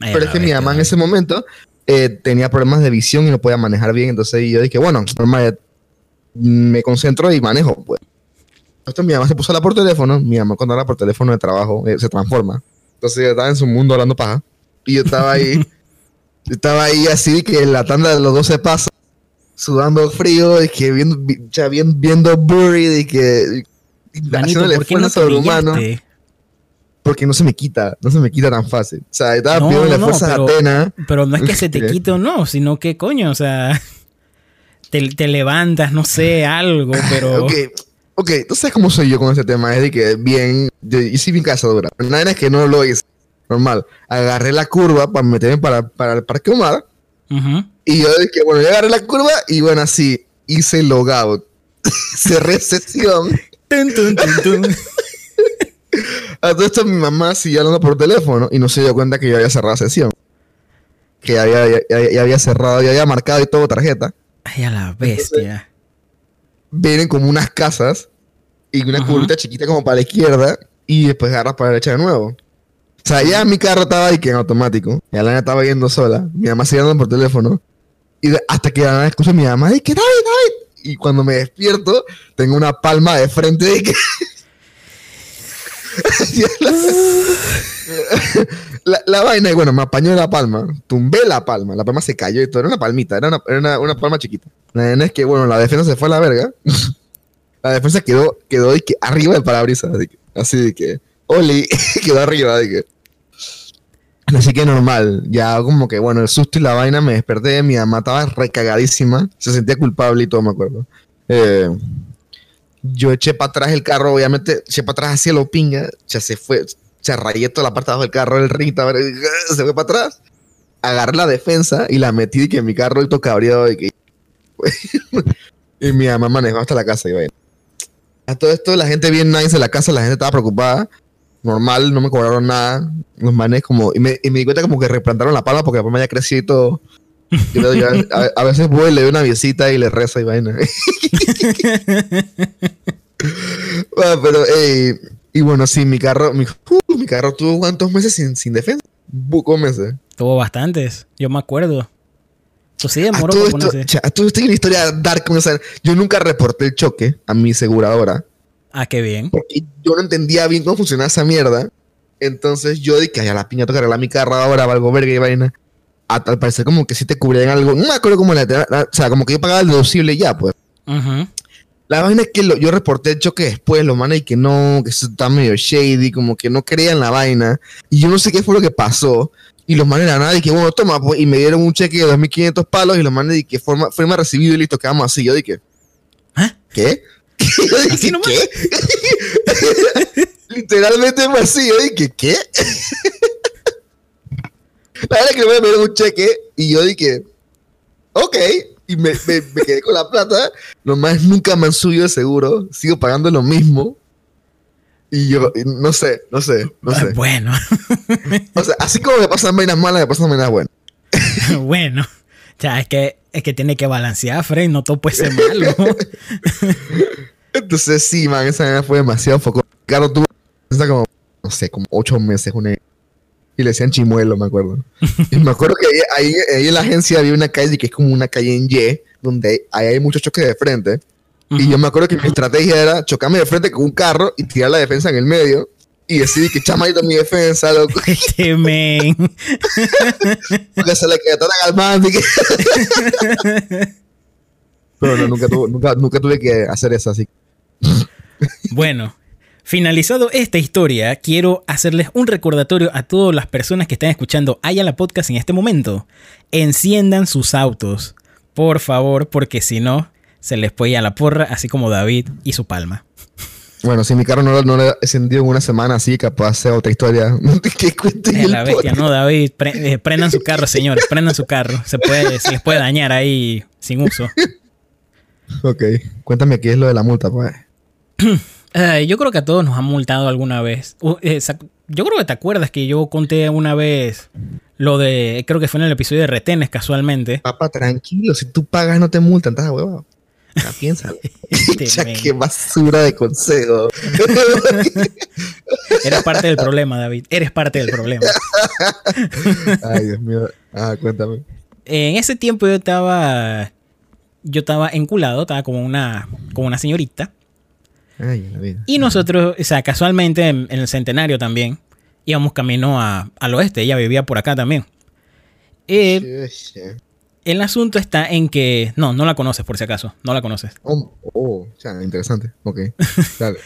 Ay, pero la es que mi mamá en ese momento eh, tenía problemas de visión y no podía manejar bien. Entonces yo dije, bueno, normal, me concentro y manejo. Pues. Esto mi mamá se puso a hablar por teléfono. Mi mamá cuando habla por teléfono de trabajo eh, se transforma. Entonces yo estaba en su mundo hablando paja. Y yo estaba ahí, yo estaba ahí así que la tanda de los 12 pasos, sudando frío, y que viendo, vi- ya viendo, viendo Burry, y que Manito, ¿por qué no te brillaste? Porque no se me quita, no se me quita tan fácil. O sea, estaba No, pidiendo no, fuerzas pero- a Atena. Pero no es que se te quite o no, sino que coño, o sea, te, te levantas, no sé, algo, pero... Ok, ok, tú sabes cómo soy yo con ese tema. Es de que bien, yo, yo soy bien cazadora. Nada es que no lo hice. Normal. Agarré la curva para meterme para, para el Parque Omar. Y yo dije, bueno, yo agarré la curva y bueno, así hice logout. Cerré sesión. Tun, tun, tun. A todo esto mi mamá siguió hablando por teléfono y no se dio cuenta que yo había cerrado sesión. Que ya había, ya- había cerrado, ya había marcado y todo tarjeta. Ay, a la bestia. vienen como unas casas y una curvita chiquita como para la izquierda y después agarras para la derecha de nuevo. O sea, ya mi carro estaba ahí que en automático. Y la estaba yendo sola. Mi mamá seguía hablando por teléfono. Y de- hasta que la nana escucho a mi mamá, y que David, David. Y cuando me despierto, tengo una palma de frente de que. La, vaina, y bueno, me apañó la palma, tumbé la palma, la palma se cayó y todo, era una palmita, era una, una, una palma chiquita. La vaina es que, bueno, la defensa se fue a la verga. la defensa quedó, quedó de que arriba del parabrisas, de que- así de que, Oli, quedó arriba, de que. Así que normal, ya como que, bueno, el susto y la vaina me desperté, mi mamá estaba recagadísima, se sentía culpable y todo, me acuerdo. Eh, yo eché para atrás el carro, obviamente, eché para atrás hacia lo pinga, ya se fue, se rayé toda la parte de del carro, el ring, estaba- se fue para atrás, agarré la defensa y la metí de que mi carro y todo cabreado y que... y mi mamá manejó hasta la casa y vaina. A todo esto, la gente bien nice en la casa, la gente estaba preocupada. Normal, no me cobraron nada. Los manes como... Y me, y me di cuenta como que replantaron la palma porque la palma ya creció y todo. Yo a, a veces voy, le doy una visita y le rezo y vaina. Ah, pero, y bueno, sí, mi carro, mi, uh, mi carro tuvo cuántos meses sin, sin defensa. Buco meses. Tuvo bastantes, yo me acuerdo. Eso sí A demoró todo, esto, cha, a todo esto hay una historia dark. o sea, yo nunca reporté el choque a mi aseguradora Ah, qué bien. porque yo no entendía bien cómo funcionaba esa mierda. Entonces yo dije, ay, a la piña toca arreglar mi carro ahora, valgo verga y vaina. Al parecer como que sí te cubrían algo. No me acuerdo cómo la, la- o sea, como que yo pagaba el deducible ya, pues. Ujú. La vaina es que lo- yo reporté el choque después, los manes y que no, que eso está medio shady, como que no creían la vaina. Y yo no sé qué fue lo que pasó. Y los manes de nada, y que bueno, toma, pues, y me dieron un cheque de 2.500 palos y los manes y que forma, firma recibido y listo, quedamos así. Yo dije, ¿Ah? ¿qué? Yo dije, ¿Así? ¿qué? Literalmente fue así. Yo dije, ¿qué? La verdad es que me dieron un cheque y yo dije, ok. Y me, me- me quedé con la plata. Los más nunca me han subido el seguro. Sigo pagando lo mismo. Y yo, y no sé, no sé, no sé. Bueno, O sea, así como me pasan vainas malas, me pasan vainas buenas. bueno. Ya, es que, es que tiene que balancear, Frey. No todo puede ser malo. Entonces, sí, man, esa vaina fue demasiado foco. Claro, tuvo está como, no sé, como ocho meses. Una, y le decían chimuelo, me acuerdo. Y me acuerdo que ahí, ahí, en la agencia había una calle que es como una calle en Y, donde ahí hay muchos choques de frente. Y yo me acuerdo que mi estrategia era chocarme de frente con un carro y tirar la defensa en el medio. Y decidí que chamadito mi defensa, loco. Este men. Porque se le quedó tan al man. Pero no, nunca, tuve, nunca, nunca tuve que hacer eso así. Bueno, finalizado esta historia, quiero hacerles un recordatorio a todas las personas que están escuchando Haya la Podcast en este momento. Enciendan sus autos, por favor, porque si no, se les puede ir a la porra, así como David y su palma. Bueno, si mi carro no, lo- no lo he encendido en una semana así, capaz sea otra historia Es el la bestia. ¿no, David? Pre- eh, prendan su carro, señores, prendan su carro. Se, puede, se les puede dañar ahí sin uso. Ok, cuéntame qué es lo de la multa, pues. Eh, yo creo que a todos nos han multado alguna vez. Uh, eh, yo creo que te acuerdas que yo conté una vez lo de, creo que fue en el episodio de retenes casualmente. Papá, tranquilo, si tú pagas no te multan, estás huevado. Ya piénsalo. Ya qué basura de consejo. Eres parte del problema, David. Eres parte del problema. Ay, Dios mío. Ah, cuéntame. En ese tiempo yo estaba, yo estaba enculado, estaba como una, como una señorita. Ay, la vida. Y nosotros, o sea, casualmente en, en el centenario también, íbamos camino a- al oeste. Ella vivía por acá también. Eh, el asunto está en que, no, no la conoces por si acaso, no la conoces. Oh, oh, o sea, interesante. Ok, dale.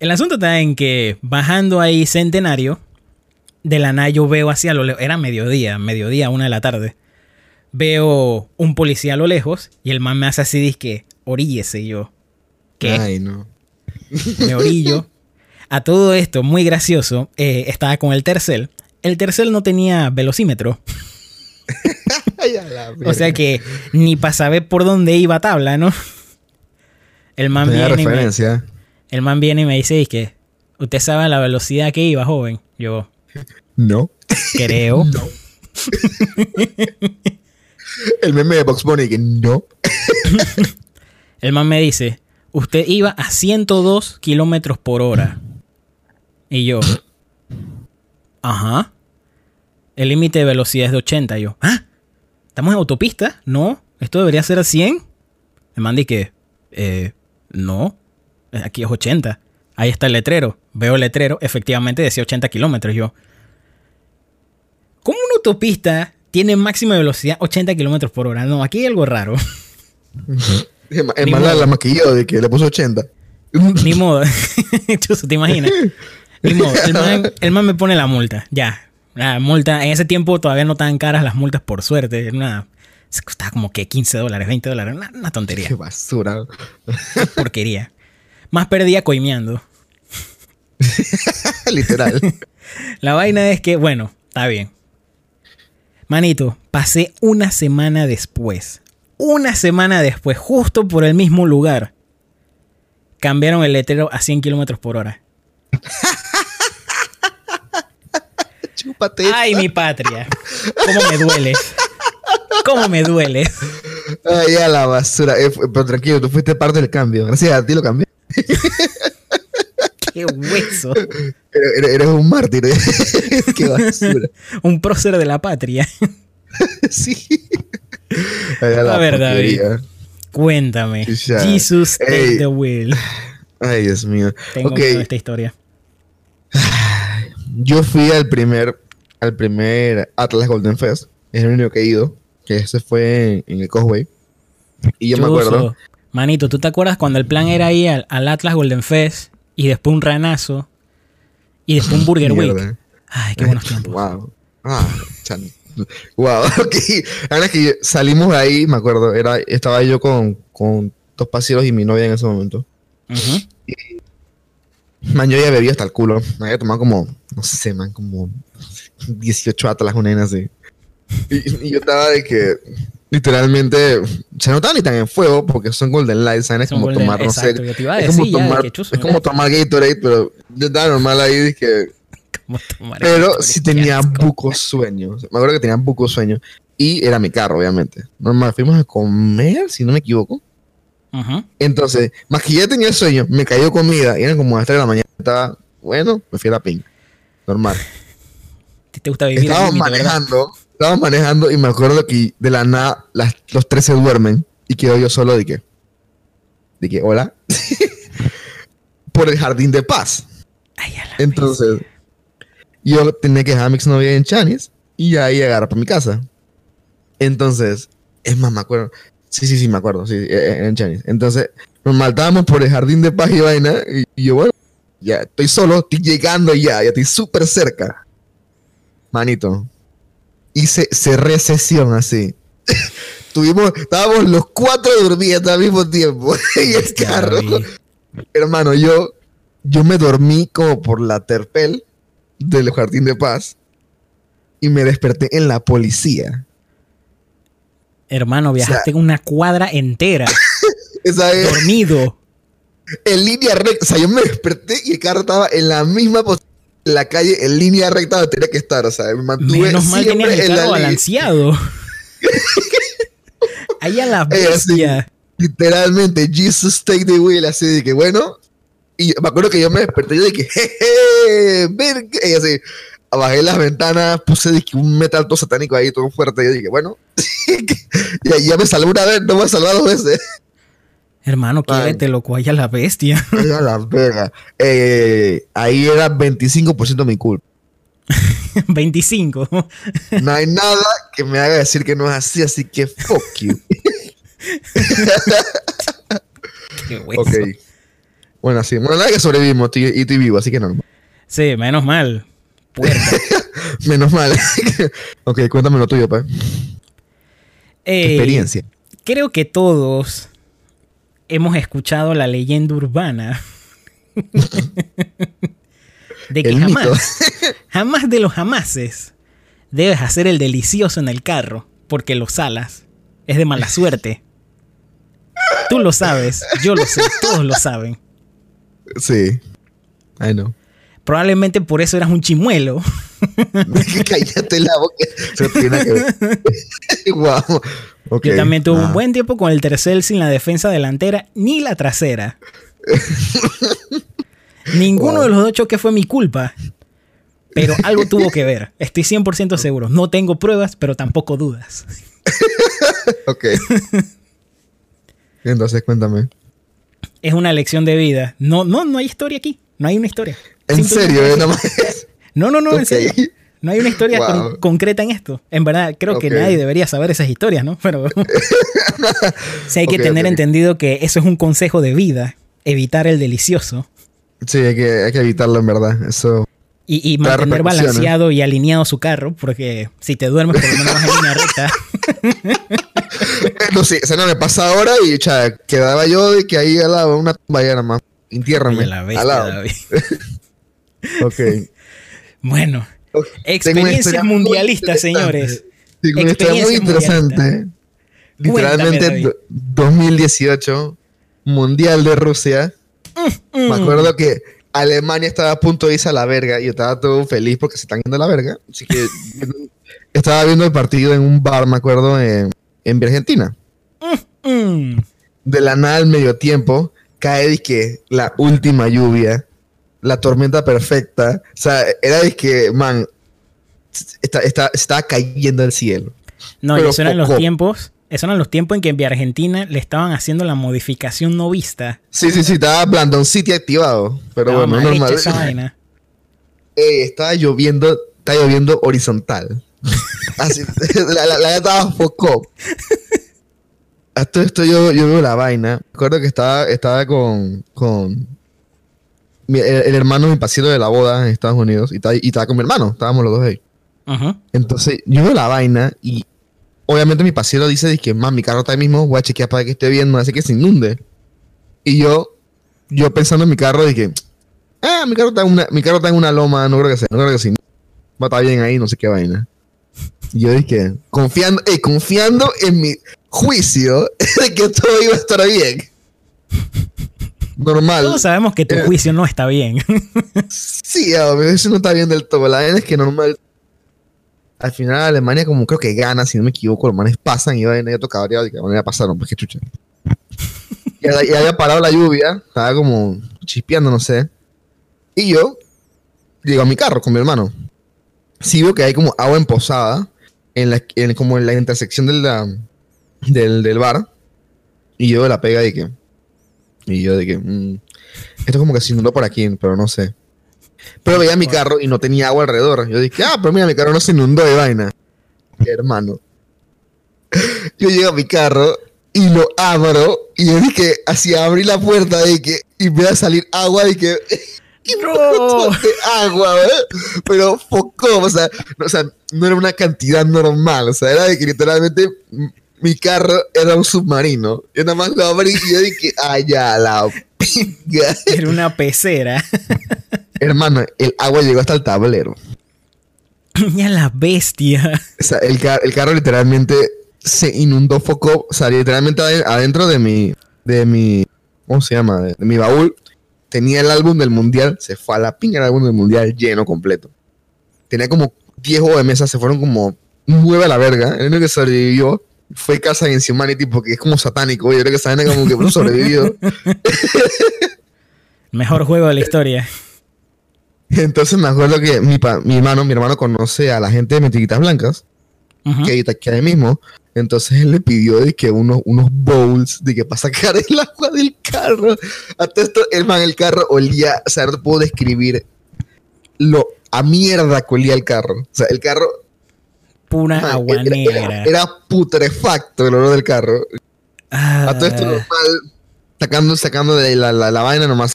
El asunto está en que bajando ahí Centenario, de la nada yo veo hacia lo lejos, era mediodía, mediodía, una de la tarde. Veo un policía a lo lejos y el man me hace así, dice oríllese y yo. ¿Qué? Ay, no. Me orillo. A todo esto, muy gracioso, eh, estaba con el tercel. El tercel no tenía velocímetro. O sea que ni para saber por dónde iba tabla, ¿no? El man, viene y me, referencia. el man viene y me dice, que ¿usted sabe la velocidad que iba, joven? Yo, No. creo. El meme de Box Bunny que no. El man me dice, usted iba a 102 kilómetros por hora. Y yo, ajá. El límite de velocidad es de 80. Y yo, ¿ah? ¿Estamos en autopista? No. ¿Esto debería ser a 100? El man dice, eh, no. Aquí es 80. Ahí está el letrero. Veo el letrero. Efectivamente decía 80 kilómetros. Yo, ¿cómo una autopista tiene máxima velocidad 80 kilómetros por hora? No, aquí hay algo raro. Es más, la, maquilló de que le puso 80. Ni modo. Chuzo, ¿te imaginas? Ni modo. El man, el man me pone la multa. Ya. La multa. En ese tiempo todavía no estaban caras las multas, por suerte. Una, se costaba como que 15 dólares, 20 dólares. Una, una tontería. Qué basura. Porquería. Más perdía coimeando. Literal. La vaina es que, bueno, está bien. Manito, pasé una semana después. Una semana después, justo por el mismo lugar. Cambiaron el letrero a 100 kilómetros por hora. Chúpate. Ay, mi patria. ¿Cómo me duele? ¿Cómo me duele? Ay, a la basura. Eh, pero tranquilo, tú fuiste parte del cambio. Gracias a ti lo cambié. Qué hueso. Eres, eres- eres un mártir. eh. Qué basura. Un prócer de la patria. sí. Ay, a A ver, David. Cuéntame. Jesus, take Ey. the wheel. Ay, Dios mío. Tengo ok, miedo de esta historia. yo fui al primer, al primer Atlas Golden Fest. Es el único que he ido. Que ese fue en, en el Causeway. Y yo me acuerdo. Manito, ¿tú te acuerdas cuando el plan era ir al, al Atlas Golden Fest y después un ranazo y después un Burger Week? Mierda. Ay, qué buenos tiempos. Wow. Ah, chan. Wow, ok. Es que salimos de ahí, me acuerdo, era, estaba yo con, con dos paseros y mi novia en ese momento. Ujú. Man, yo ya bebí hasta el culo. Me había tomado como, no sé, man, como 18 atlas, una nena así. Y, y yo estaba de que, literalmente, se no estaba ni tan en fuego porque son Golden Light, ¿saben? Es Son como golden- tomar, no sé. Es como, decir tomar, es como tomar Gatorade, pero yo estaba normal ahí, dije, ¿Cómo tomar pero sí Qué tenía bucos sueños. Me acuerdo que tenía bucos sueños. Y era mi carro, obviamente. Normal, fuimos a comer, si no me equivoco. Entonces, más que ya tenía sueño, me cayó comida. Y eran como las 3 de la mañana. Estaba, bueno, me fui a la pinga. Normal. ¿Te- ¿Te gusta vivir Estábamos manejando. Estábamos manejando y me acuerdo que de la nada las- los tres se duermen. Y quedo yo solo de que. De que, hola. Por el jardín de paz. Ay, la Yo tenía que dejar a mi exnovia en Chanis y ahí agarrar para mi casa. Entonces, es más, me acuerdo. Sí, sí, sí, me acuerdo, sí, eh, en Chanis. Entonces, nos maltábamos por el jardín de paz y vaina. Y, y yo, bueno, ya estoy solo, estoy llegando ya, ya estoy súper cerca. Manito. Hice, cerré sesión así. Tuvimos, estábamos los cuatro durmiendo al mismo tiempo en el carro. Hermano, yo, yo me dormí como por la terpel del Jardín de Paz y me desperté en la policía. Hermano, viajaste una cuadra entera, Esa es dormido. en línea recta. O sea, yo me desperté y el carro estaba en la misma posición la calle, en línea recta donde tenía que estar. O sea, me mantuve Menos mal siempre tenías el carro balanceado. Ahí a la Eh, así, bestia. Literalmente, Jesus take the wheel, así de que bueno. Y me acuerdo que yo me desperté y yo dije, jeje, que-". y así, bajé las ventanas, puse dije, un metal todo satánico ahí, todo fuerte. Y yo dije, bueno, y ahí ya me salvé una vez, no me salvado dos veces. Hermano, Ay. quiérete loco, ahí a la bestia. A la verga. Eh, ahí era 25% mi culpa. 25. No hay nada que me haga decir que no es así, así que fuck you. Qué hueso. ok. Bueno, así. Bueno, nada que sobrevivimos y estoy vivo, así que normal. Sí, menos mal. Puerta. Menos mal. ok, cuéntame lo tuyo, pa. Eh, experiencia. Creo que todos hemos escuchado la leyenda urbana de que El jamás, mito. jamás de los jamases debes hacer el delicioso en el carro porque lo salas. Es de mala suerte. Tú lo sabes, yo lo sé, todos lo saben. Sí. I know. Probablemente por eso eras un chimuelo. Cállate la boca. Eso tiene que ver. wow. Ok. Yo también tuve Ah. un buen tiempo con el tercel sin la defensa delantera ni la trasera. Ninguno Wow. de los dos choques fue mi culpa. Pero algo tuvo que ver. Estoy 100% seguro. No tengo pruebas, pero tampoco dudas. Ok. Entonces, cuéntame. Es una lección de vida. No, no, no hay historia aquí. No hay una historia. En serio, ¿eh? No, no, no, en serio. No hay una historia Wow. con- concreta en esto. En verdad, creo que nadie debería saber esas historias, ¿no? Pero sí hay que tener entendido que eso es un consejo de vida. Evitar el delicioso. Sí, hay que, hay que evitarlo, en verdad. Eso. Y, mantener balanceado y alineado su carro, porque si te duermes por lo menos vas en línea recta. No sé, o sea, no me pasa ahora y cha, quedaba yo de que ahí al lado, una tumba ya nada más. Entiérrame. La al lado. David. Ok. Bueno, Ok. Tengo una experiencias mundialistas, señores. Tengo una historia muy interesante. Literalmente, David. do- 2018, Mundial de Rusia. Me Mm. acuerdo que Alemania estaba a punto de irse a la verga y yo estaba todo feliz porque se están yendo a la verga. Así que estaba viendo el partido en un bar, me acuerdo, en, en Argentina. Mm. De la nada, al medio tiempo, cae dizque la última lluvia, la tormenta perfecta. O sea, era de que, man, está, está, estaba cayendo del cielo. No, y eso eran los tiempos. Esos eran los tiempos en que en Argentina le estaban haciendo la modificación no vista. Sí, sí, sí, estaba Blandon City activado. Pero Estaba bueno, normal. esa vaina. Eh, estaba lloviendo, estaba lloviendo horizontal. Así, la, la, la estaba foco. A todo esto yo, yo veo la vaina. Recuerdo que estaba, estaba con, con mi- el, el hermano de mi pasito de la boda en Estados Unidos y estaba, y estaba con mi hermano. Estábamos los dos ahí. Ajá. Entonces, yo veo la vaina y obviamente mi pasero dice que, man, mi carro está ahí mismo, voy a chequear para que esté bien, no hace que se inunde. Y yo, yo pensando en mi carro, dije, ah, mi carro está en una, mi carro está en una loma, no creo que sea, no creo que sí. Va a estar bien ahí, no sé qué vaina. Y yo dije, confiando, eh, confiando en mi juicio de que todo iba a estar bien. Normal. Todos sabemos que tu Eh. juicio no está bien. Sí, obvio, eso no está bien del todo. La verdad es que normal. Al final Alemania como creo que gana, si no me equivoco, los manes pasan y vaina, ya tocaba de qué manera pasaron, pues qué chucha. Y, había parado la lluvia, estaba como chispeando, no sé. Y yo llego a mi carro con mi hermano. Sí veo que hay como agua emposada en la, en- como en la intersección de la- del, del bar. Y yo la pega de que... Y yo de que... mm, esto como que se inundó por aquí, pero no sé. Pero veía mi carro y no tenía agua alrededor. Yo dije, ah, pero mira, mi carro no se inundó de vaina. Hermano. Yo llego a mi carro y lo abro y yo dije, así abrí la puerta de que, y me va a salir agua y que... No. de agua, ¿eh? Pero poco, o sea, no, o sea, no era una cantidad normal, o sea, era de que literalmente mi carro era un submarino. Yo nada más lo abrí y yo dije, ay, ya, la pinga. Era una pecera. Hermano, el agua llegó hasta el tablero. ya la bestia. O sea, el, ca- el carro literalmente se inundó foco, o sea, literalmente ade- adentro de mi, de mi, ¿cómo se llama? De, de mi baúl, tenía el álbum del mundial, se fue a la pinga el álbum del mundial lleno completo. Tenía como 10 juegos de mesa, se fueron como 9 a la verga. El único que sobrevivió fue Casa en Humanity porque es como satánico, yo creo que esa como que sobrevivió. Mejor juego de la historia. Entonces me acuerdo que mi, pa- mi hermano, mi hermano conoce a la gente de Mentiritas Blancas. Ujú. que está aquí ahí mismo. Entonces él le pidió de que unos, unos bowls de que para sacar el agua del carro. Hasta esto, el man, el carro olía, o sea, no te puedo describir lo a mierda que olía el carro. O sea, el carro Pura man, agua era, era- negra. era putrefacto el olor del carro. Ah, A todo esto normal, sacando, sacando de la, la, la vaina nomás,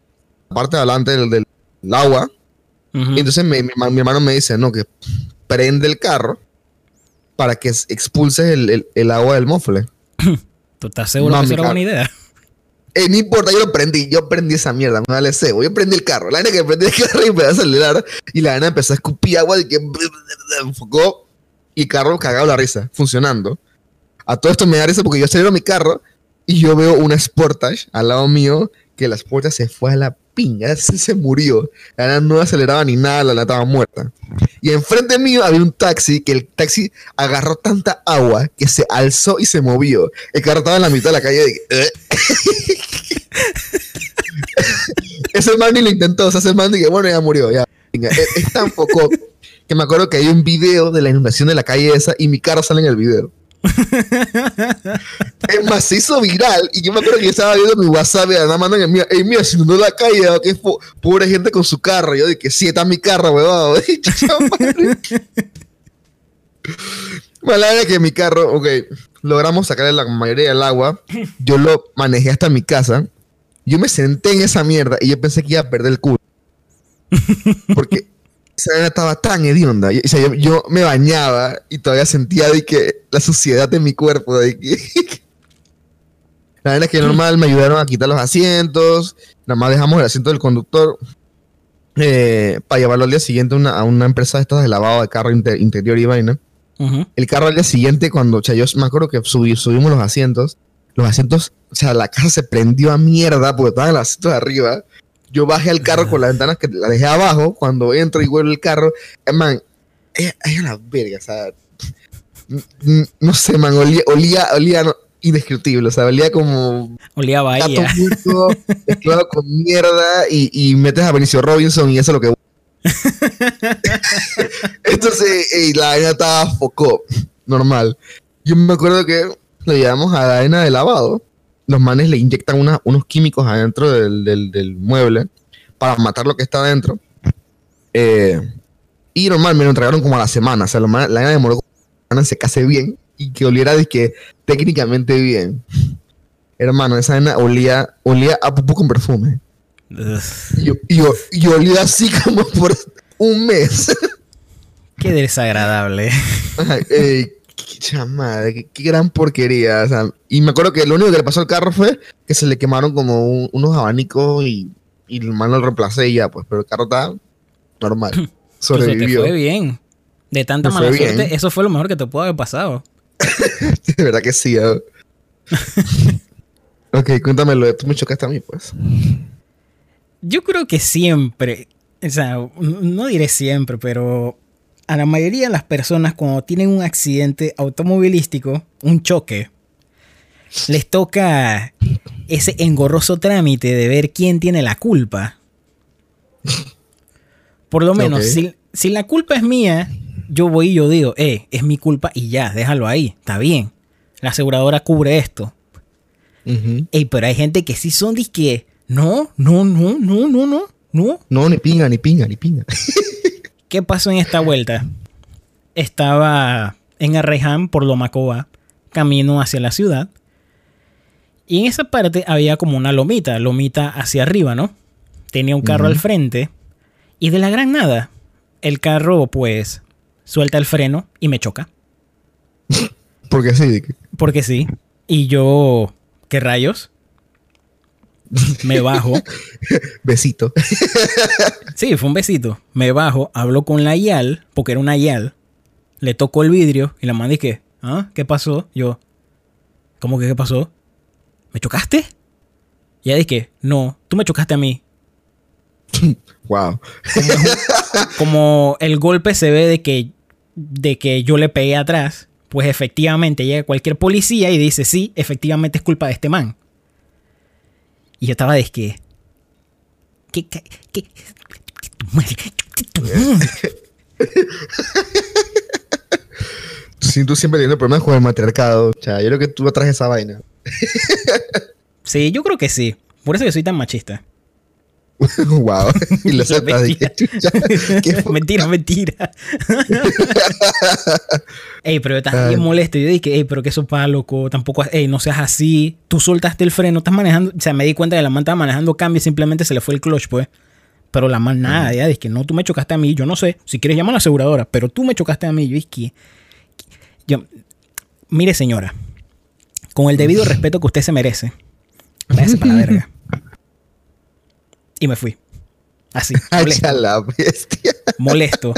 la parte de adelante del, del agua. Y entonces mi, mi hermano- mi hermano me dice, no, que prende el carro para que expulses el, el- el agua del mofle. ¿Tú estás seguro Mami, que eso era buena idea? Eh, no importa, yo lo prendí, yo prendí esa mierda, me vale cebo. Yo prendí el carro, la vaina que prendí el carro y empecé a acelerar y la vaina empezó a escupir agua de que enfocó y el carro cagado la risa, funcionando. A todo esto me da risa porque yo acelero mi carro y yo veo una Sportage al lado mío que la Sportage se fue a la pinga, se, se murió. La vaina no aceleraba ni nada, la vaina estaba muerta. Y enfrente mío había un taxi que el taxi agarró tanta agua que se alzó y se movió. El carro estaba en la mitad de la calle "Eh". ese man ni lo intentó, o sea, ese man dije, bueno, ya murió, ya. Es, es tan poco que me acuerdo que hay un video de la inundación de la calle esa y mi carro sale en el video. es más, se hizo viral y yo me acuerdo que yo estaba viendo mi WhatsApp y nada mandan el mío, ey, mira, se inundó la calle, que po- pobre gente con su carro. Yo dije, sí, está mi carro, huevado. Chucha madre. Bueno, la verdad es que mi carro, ok, logramos sacarle la mayoría del agua. Yo lo manejé hasta mi casa. Yo me senté en esa mierda y yo pensé que iba a perder el culo. Porque esa vaina estaba tan hedionda. Y- o sea, yo, yo me bañaba y todavía sentía de que la suciedad de mi cuerpo. De que la verdad es que normal me ayudaron a quitar los asientos. Nada más dejamos el asiento del conductor eh, para llevarlo al día siguiente a una, a una empresa de estas de lavado de carro inter- interior y vaina. El carro al día siguiente, cuando, o sea, yo me acuerdo que subí- subimos los asientos, los asientos, o sea, la casa se prendió a mierda porque estaban los asientos de arriba. Yo bajé al carro con las ventanas que la dejé abajo. Cuando entro y vuelvo el carro, eh, man, es, es una verga, o sea, no sé, man, olía, olía, olía no- indescriptible, o sea, olía como Olía gato Bahía. muerto, mezclado con mierda y, y metes a Benicio Robinson y eso es lo que Entonces, ey, la vaina estaba foco, normal. Yo me acuerdo que lo llevamos a la arena de lavado. Los manes le inyectan una- unos químicos adentro del, del- del mueble para matar lo que está adentro. Eh, y normal, me lo entregaron como a la semana. O sea, la vaina demoró como una semana en secarse bien. y que oliera de que técnicamente bien. Hermano, esa vaina olía, olía a pupú con perfume. Y, y, y olía así como por un mes. qué desagradable. Ay, ey, qué chamada, qué, qué gran porquería. o sea, y me acuerdo que lo único que le pasó al carro fue que se le quemaron como un- unos abanicos y, y el man lo reemplacé y ya, pues. Pero el carro está normal. Pues te Sobrevivió. fue bien. De tanta mala bien. suerte, eso fue lo mejor que te pudo haber pasado. De verdad que sí. ¿eh? ok, cuéntamelo. Tú me chocaste a mí, pues. Yo creo que siempre, o sea, no diré siempre, pero a la mayoría de las personas cuando tienen un accidente automovilístico, un choque, les toca ese engorroso trámite de ver quién tiene la culpa. Por lo menos, si, si la culpa es mía, yo voy y yo digo, eh, es mi culpa y ya, déjalo ahí, está bien. La aseguradora cubre esto. Ey, pero hay gente que sí son disque, no, no, no, no, no, no, no. No, ni pinga, ni pinga, ni pinga. ¿Qué pasó en esta vuelta? Estaba en Arreján por Lomacoa, camino hacia la ciudad. Y en esa parte había como una lomita, lomita hacia arriba, ¿no? Tenía un carro al frente. Y de la gran nada, el carro pues suelta el freno y me choca. Porque sí. Porque sí. Y yo, ¿qué rayos? Me bajo. Besito. Sí, fue un besito. Me bajo, hablo con la YAL, porque era una YAL. Le tocó el vidrio y la man dije, ¿ah? ¿Qué pasó? Yo, ¿cómo que qué pasó? ¿Me chocaste? Y ella dije, no, tú me chocaste a mí. wow. Como, como el golpe se ve de que, de que yo le pegué atrás, pues efectivamente llega cualquier policía y dice, sí, efectivamente es culpa de este man. Y yo estaba de que... ¿Qué? ¿Qué? qué-. Sí, tú siempre teniendo problemas con el matriarcado. O sea, yo creo que tú atraes esa vaina. Sí, yo creo que sí. Por eso yo soy tan machista. wow. Y lo aceptas. de que, chucha, ¿qué fue? mentira, mentira. ey, pero estás Ay. bien molesto. Yo dije, ey, pero que eso para loco. Tampoco, ey, no seas así. Tú soltaste el freno, estás manejando. O sea, me di cuenta que la man estaba manejando cambio y simplemente se le fue el clutch, pues. Pero la man nada, ya dije, no, tú me chocaste a mí. Yo no sé. Si quieres, llama a la aseguradora. Pero tú me chocaste a mí. Yo dije, yo, mire, señora, con el debido respeto que usted se merece, váyase para la verga. Y me fui. Así, molesto. La bestia. molesto.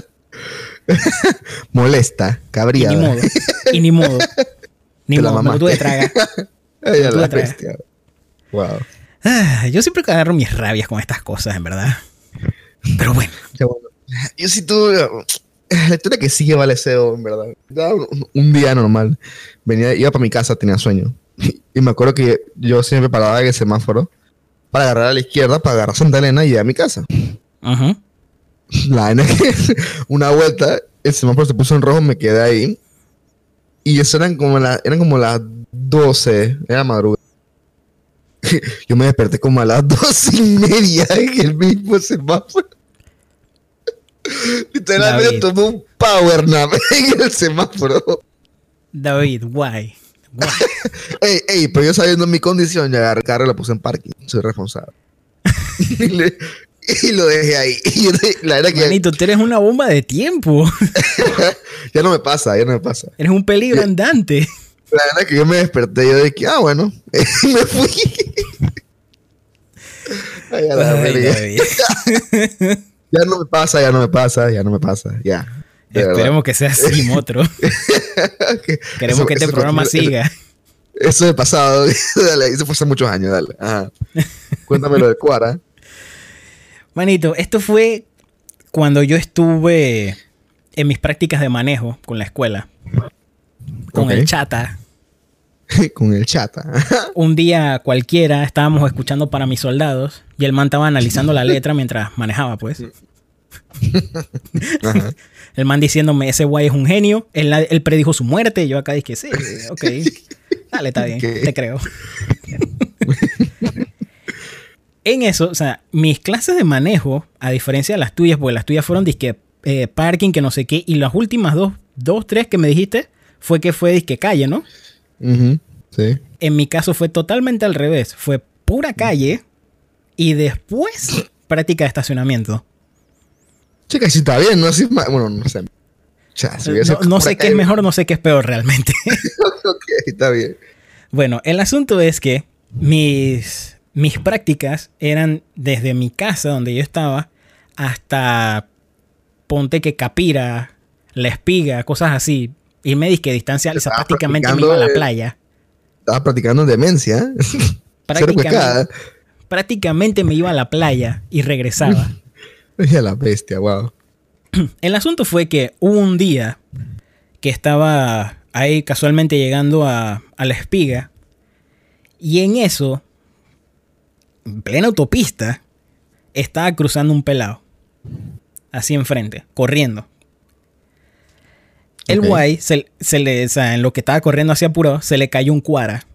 Molesta, Y cabría. ni modo. Y ni modo. Ni Te modo, me lo tuve que tragar. Hacha Tú la bestia. Wow. Ah, yo siempre agarro mis rabias con estas cosas, en verdad. Pero bueno. Yo sí tuve. La historia que sigue vale SEO, en verdad. Un, un día normal. Venía, iba para mi casa, tenía sueño. Y me acuerdo que yo siempre paraba en el semáforo para agarrar a la izquierda, para agarrar Santa Elena y ir a mi casa. Ujú. La vaina es que una vuelta, el semáforo se puso en rojo, me quedé ahí. Y eso eran como, la, eran como las 12, era madrugada. Yo me desperté como a las 12 y media en el mismo semáforo. Literalmente tomé un power nap en el semáforo. David, guay. Ey, ey, pero yo sabiendo mi condición, ya agarré el carro y lo puse en parking. Soy responsable. y, le- y lo dejé ahí. Y yo la verdad que Manito, tú eres una bomba de tiempo. ya no me pasa, ya no me pasa. Eres un peligro andante. La verdad que yo me desperté yo dije, ah, bueno, y me fui. Ay, la Ay, ya no me pasa, ya no me pasa, ya no me pasa, ya. Esperemos que sea así, Motro. Que- Queremos eso- que este programa continúe- siga. Eso de pasado, dale, eso fue hace muchos años, dale. Ajá. Cuéntame lo de Cuara. Manito, esto fue cuando yo estuve en mis prácticas de manejo con la escuela. Con el chata. Con el chata. Un día cualquiera estábamos escuchando para mis soldados y el man estaba analizando la letra mientras manejaba, pues. Ajá. El man diciéndome, ese guay es un genio. Él, él predijo su muerte. Yo acá dije, sí, ok. Dale, está bien, te creo. en eso, o sea, mis clases de manejo, a diferencia de las tuyas, porque las tuyas fueron disque eh, parking, que no sé qué, y las últimas dos, dos, tres que me dijiste, fue que fue disque calle, ¿no? Sí. En mi caso fue totalmente al revés. Fue pura calle y después práctica de estacionamiento. Chica, si está bien, no así Bueno, no sé. Ya, si hubiese No, sé qué es mejor, no sé qué es peor realmente. ok, está bien. Bueno, el asunto es que mis, mis prácticas eran desde mi casa donde yo estaba hasta ponte que Capira, La Espiga, cosas así. Y me disque distancia, prácticamente me iba a la playa. Estabas practicando demencia. ¿eh? Prácticamente, prácticamente me iba a la playa y regresaba. Ya la bestia, wow. El asunto fue que hubo un día que estaba ahí casualmente llegando a, a la espiga y en eso, en plena autopista, estaba cruzando un pelado. Así enfrente, corriendo. El guay, se, se le, o sea, en lo que estaba corriendo hacia apurado, se le cayó un cuara.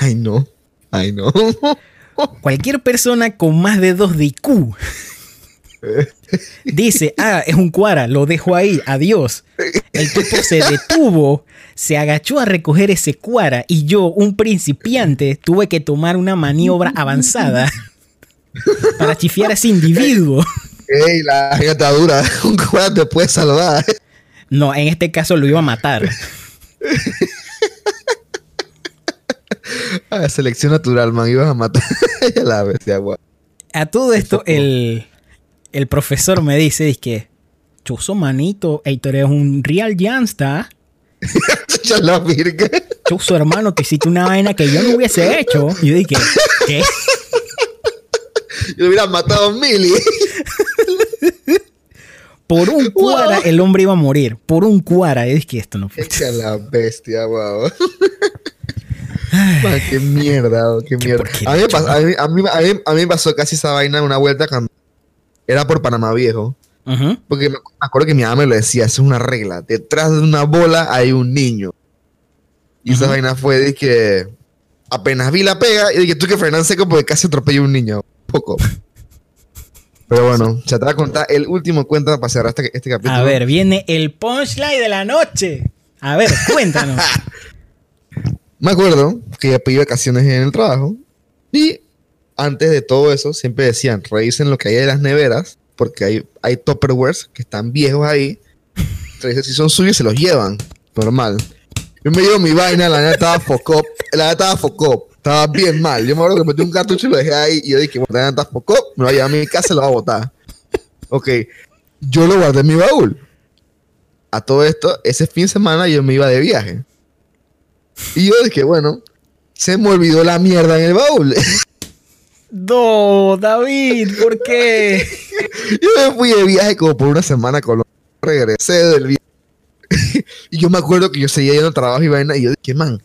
Ay, no. Ay, no. Cualquier persona con más de dos de IQ dice, ah, es un cuara, lo dejo ahí, adiós. El tipo se detuvo, se agachó a recoger ese cuara y yo, un principiante, tuve que tomar una maniobra avanzada para chifiar a ese individuo. Ey, la está dura. Un cuadro te puede salvar. No, en este caso lo iba a matar. Ah, selección natural, man. Ibas a matar. ya la bestia, wow. A todo esto, el, el profesor me dice, es que, chuzo manito, ey, tú eres un real gangsta. ya la virga. Chuzo, hermano, te hiciste una vaina que yo no hubiese hecho. Y yo dije, ¿qué? Yo lo hubiera matado a Millie. Por un cuara el hombre iba a morir. Por un cuara. Y dije, esto no fue. Ya la bestia, wow. Man, qué mierda, qué mierda. A mí, me pas- a, mí, a, mí, a mí- a mí me pasó casi esa vaina en una vuelta cuando era por Panamá Viejo. Porque me acuerdo que mi mamá me lo decía, eso es una regla. Detrás de una bola hay un niño. Y esa Ujú. vaina fue de que apenas vi la pega y dije, tú que frenan seco porque casi atropellé a un niño. Poco. Pero bueno, ya te voy a contar el último cuento para cerrar este, este capítulo. A ver, viene el punchline de la noche. A ver, cuéntanos. Me acuerdo que ya pedí vacaciones en el trabajo y antes de todo eso siempre decían, revisen lo que hay en las neveras porque hay, hay tupperwares que están viejos ahí. Revisen si son suyos se los llevan. Normal. Yo me llevo mi vaina, la neta estaba focop. La neta estaba focop. Estaba bien mal. Yo me acuerdo que metí un cartucho y lo dejé ahí y yo dije, bueno, la neta está focop. Me lo voy a llevar a mi casa y lo voy a botar. Ok. Yo lo guardé en mi baúl. A todo esto, ese fin de semana yo me iba de viaje. Y yo dije, bueno, se me olvidó la mierda en el baúl. No, David, ¿por qué? yo me fui de viaje como por una semana con los... Regresé del viaje. y yo me acuerdo que yo seguía yendo al trabajo y vaina. Y yo dije, man,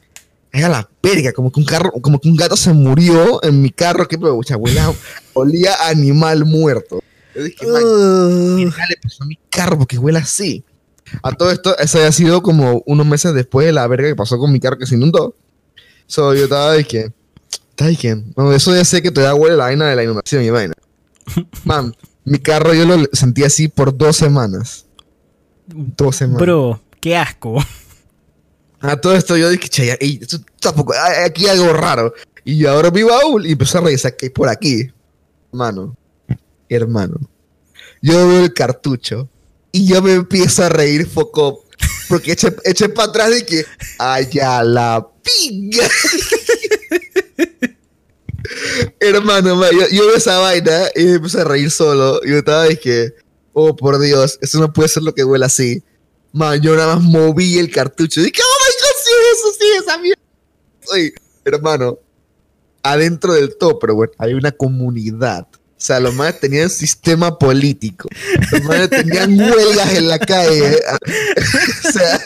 era la verga. Como que un carro, como que un gato se murió en mi carro. Que pucha, huela- olía a animal muerto. Yo dije, man, ¿qué le pasó a mi carro? Porque huele así. A todo esto, eso había sido como unos meses después de la verga que pasó con mi carro que se inundó. So, yo estaba de que, que, no, eso ya sé que todavía huele la vaina de la inundación y vaina. Man, mi carro yo lo sentí así por dos semanas. Dos semanas. bro, qué asco. A todo esto yo dije, che, ey, esto tampoco, aquí hay algo raro. Y ahora mi baúl y empecé a revisar que hay por aquí. Hermano, hermano. Yo veo el cartucho y yo me empiezo a reír foco. Porque eché, eché para atrás de que, allá la pinga. hermano, ma, yo, veo esa vaina y me empecé a reír solo. Y yo estaba de que, oh por Dios, eso no puede ser lo que huele así. Man, yo nada más moví el cartucho. Dije, oh my sí, eso sí, esa mierda. Oye, hermano, adentro del topper, güey, hay una comunidad. O sea, los más tenían sistema político. Los más tenían huelgas en la calle. o sea,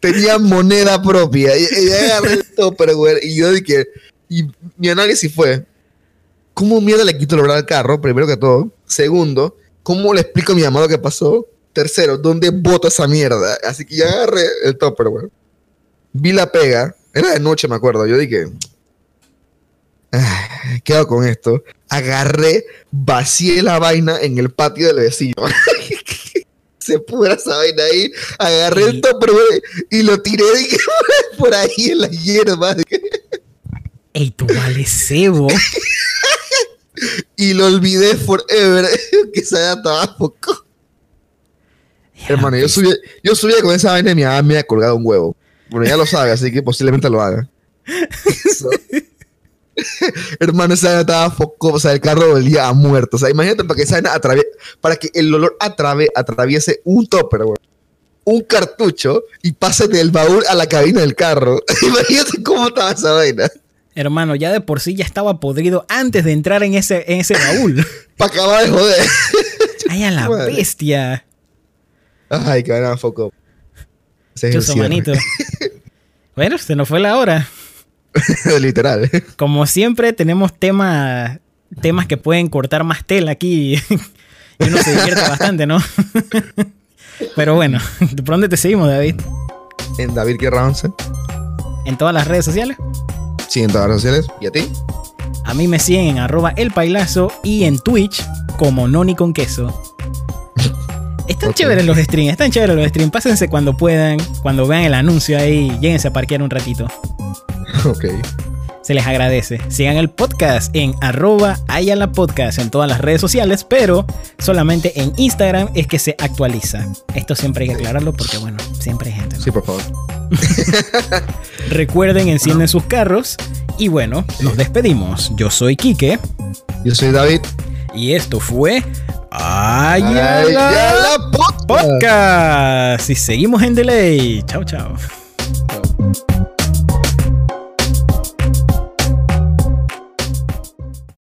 tenían moneda propia. Y, y agarré el topper, güey. Y yo dije, y mi análisis fue, ¿cómo mierda le quito el al carro? Primero que todo. Segundo, ¿cómo le explico a mi mamá lo que pasó? Tercero, ¿dónde boto esa mierda? Así que ya agarré el topper, güey. Vi la pega. Era de noche, me acuerdo. Yo dije, "Ah, ¿qué hago con esto? Agarré, vacié la vaina en el patio del vecino. se pudra esa vaina ahí. Agarré el topper, güey, y lo tiré dije, por ahí en la hierba. dije, Ey, tú vales cebo. Y lo olvidé forever. que se haya tabaco. Hermano, yo subía, yo subía con esa vaina y mi mamá me había colgado un huevo. Bueno, ya lo sabe, así que posiblemente lo haga. Hermano, esa vaina estaba foco, o sea, el carro olía a muerto. O sea, imagínate para que esa vaina para que el olor atrave, atraviese un topper, güey, un cartucho y pase del baúl a la cabina del carro. imagínate cómo estaba esa vaina. Hermano, ya de por sí ya estaba podrido antes de entrar en ese, en ese baúl. Para acabar de joder. Ay, a la Madre. bestia. Ay, que foco. Chuso, cierre. manito. Bueno, se nos fue la hora. Literal. Como siempre, tenemos temas temas que pueden cortar más tela aquí. y uno se divierte bastante, ¿no? Pero bueno, ¿por dónde te seguimos, David? En David Guerra 11. En todas las redes sociales. Sí, en todas las redes sociales. ¿Y a ti? A mí me siguen en arroba el pailazo y en Twitch como Noni con queso. Están chéveres los streams, están chéveres los streams. Pásense cuando puedan, cuando vean el anuncio ahí, lléguense a parquear un ratito. Ok. Se les agradece. Sigan el podcast en arroba Ayala Podcast en todas las redes sociales, pero solamente en Instagram es que se actualiza. Esto siempre hay que aclararlo porque, bueno, siempre hay gente. ¿no? Sí, por favor. Recuerden, encienden sus carros. Y bueno, nos despedimos. Yo soy Quique Yo soy David. y esto fue Ay, Ayala ya la puta. Podcast. Y seguimos en delay. Chao, chao.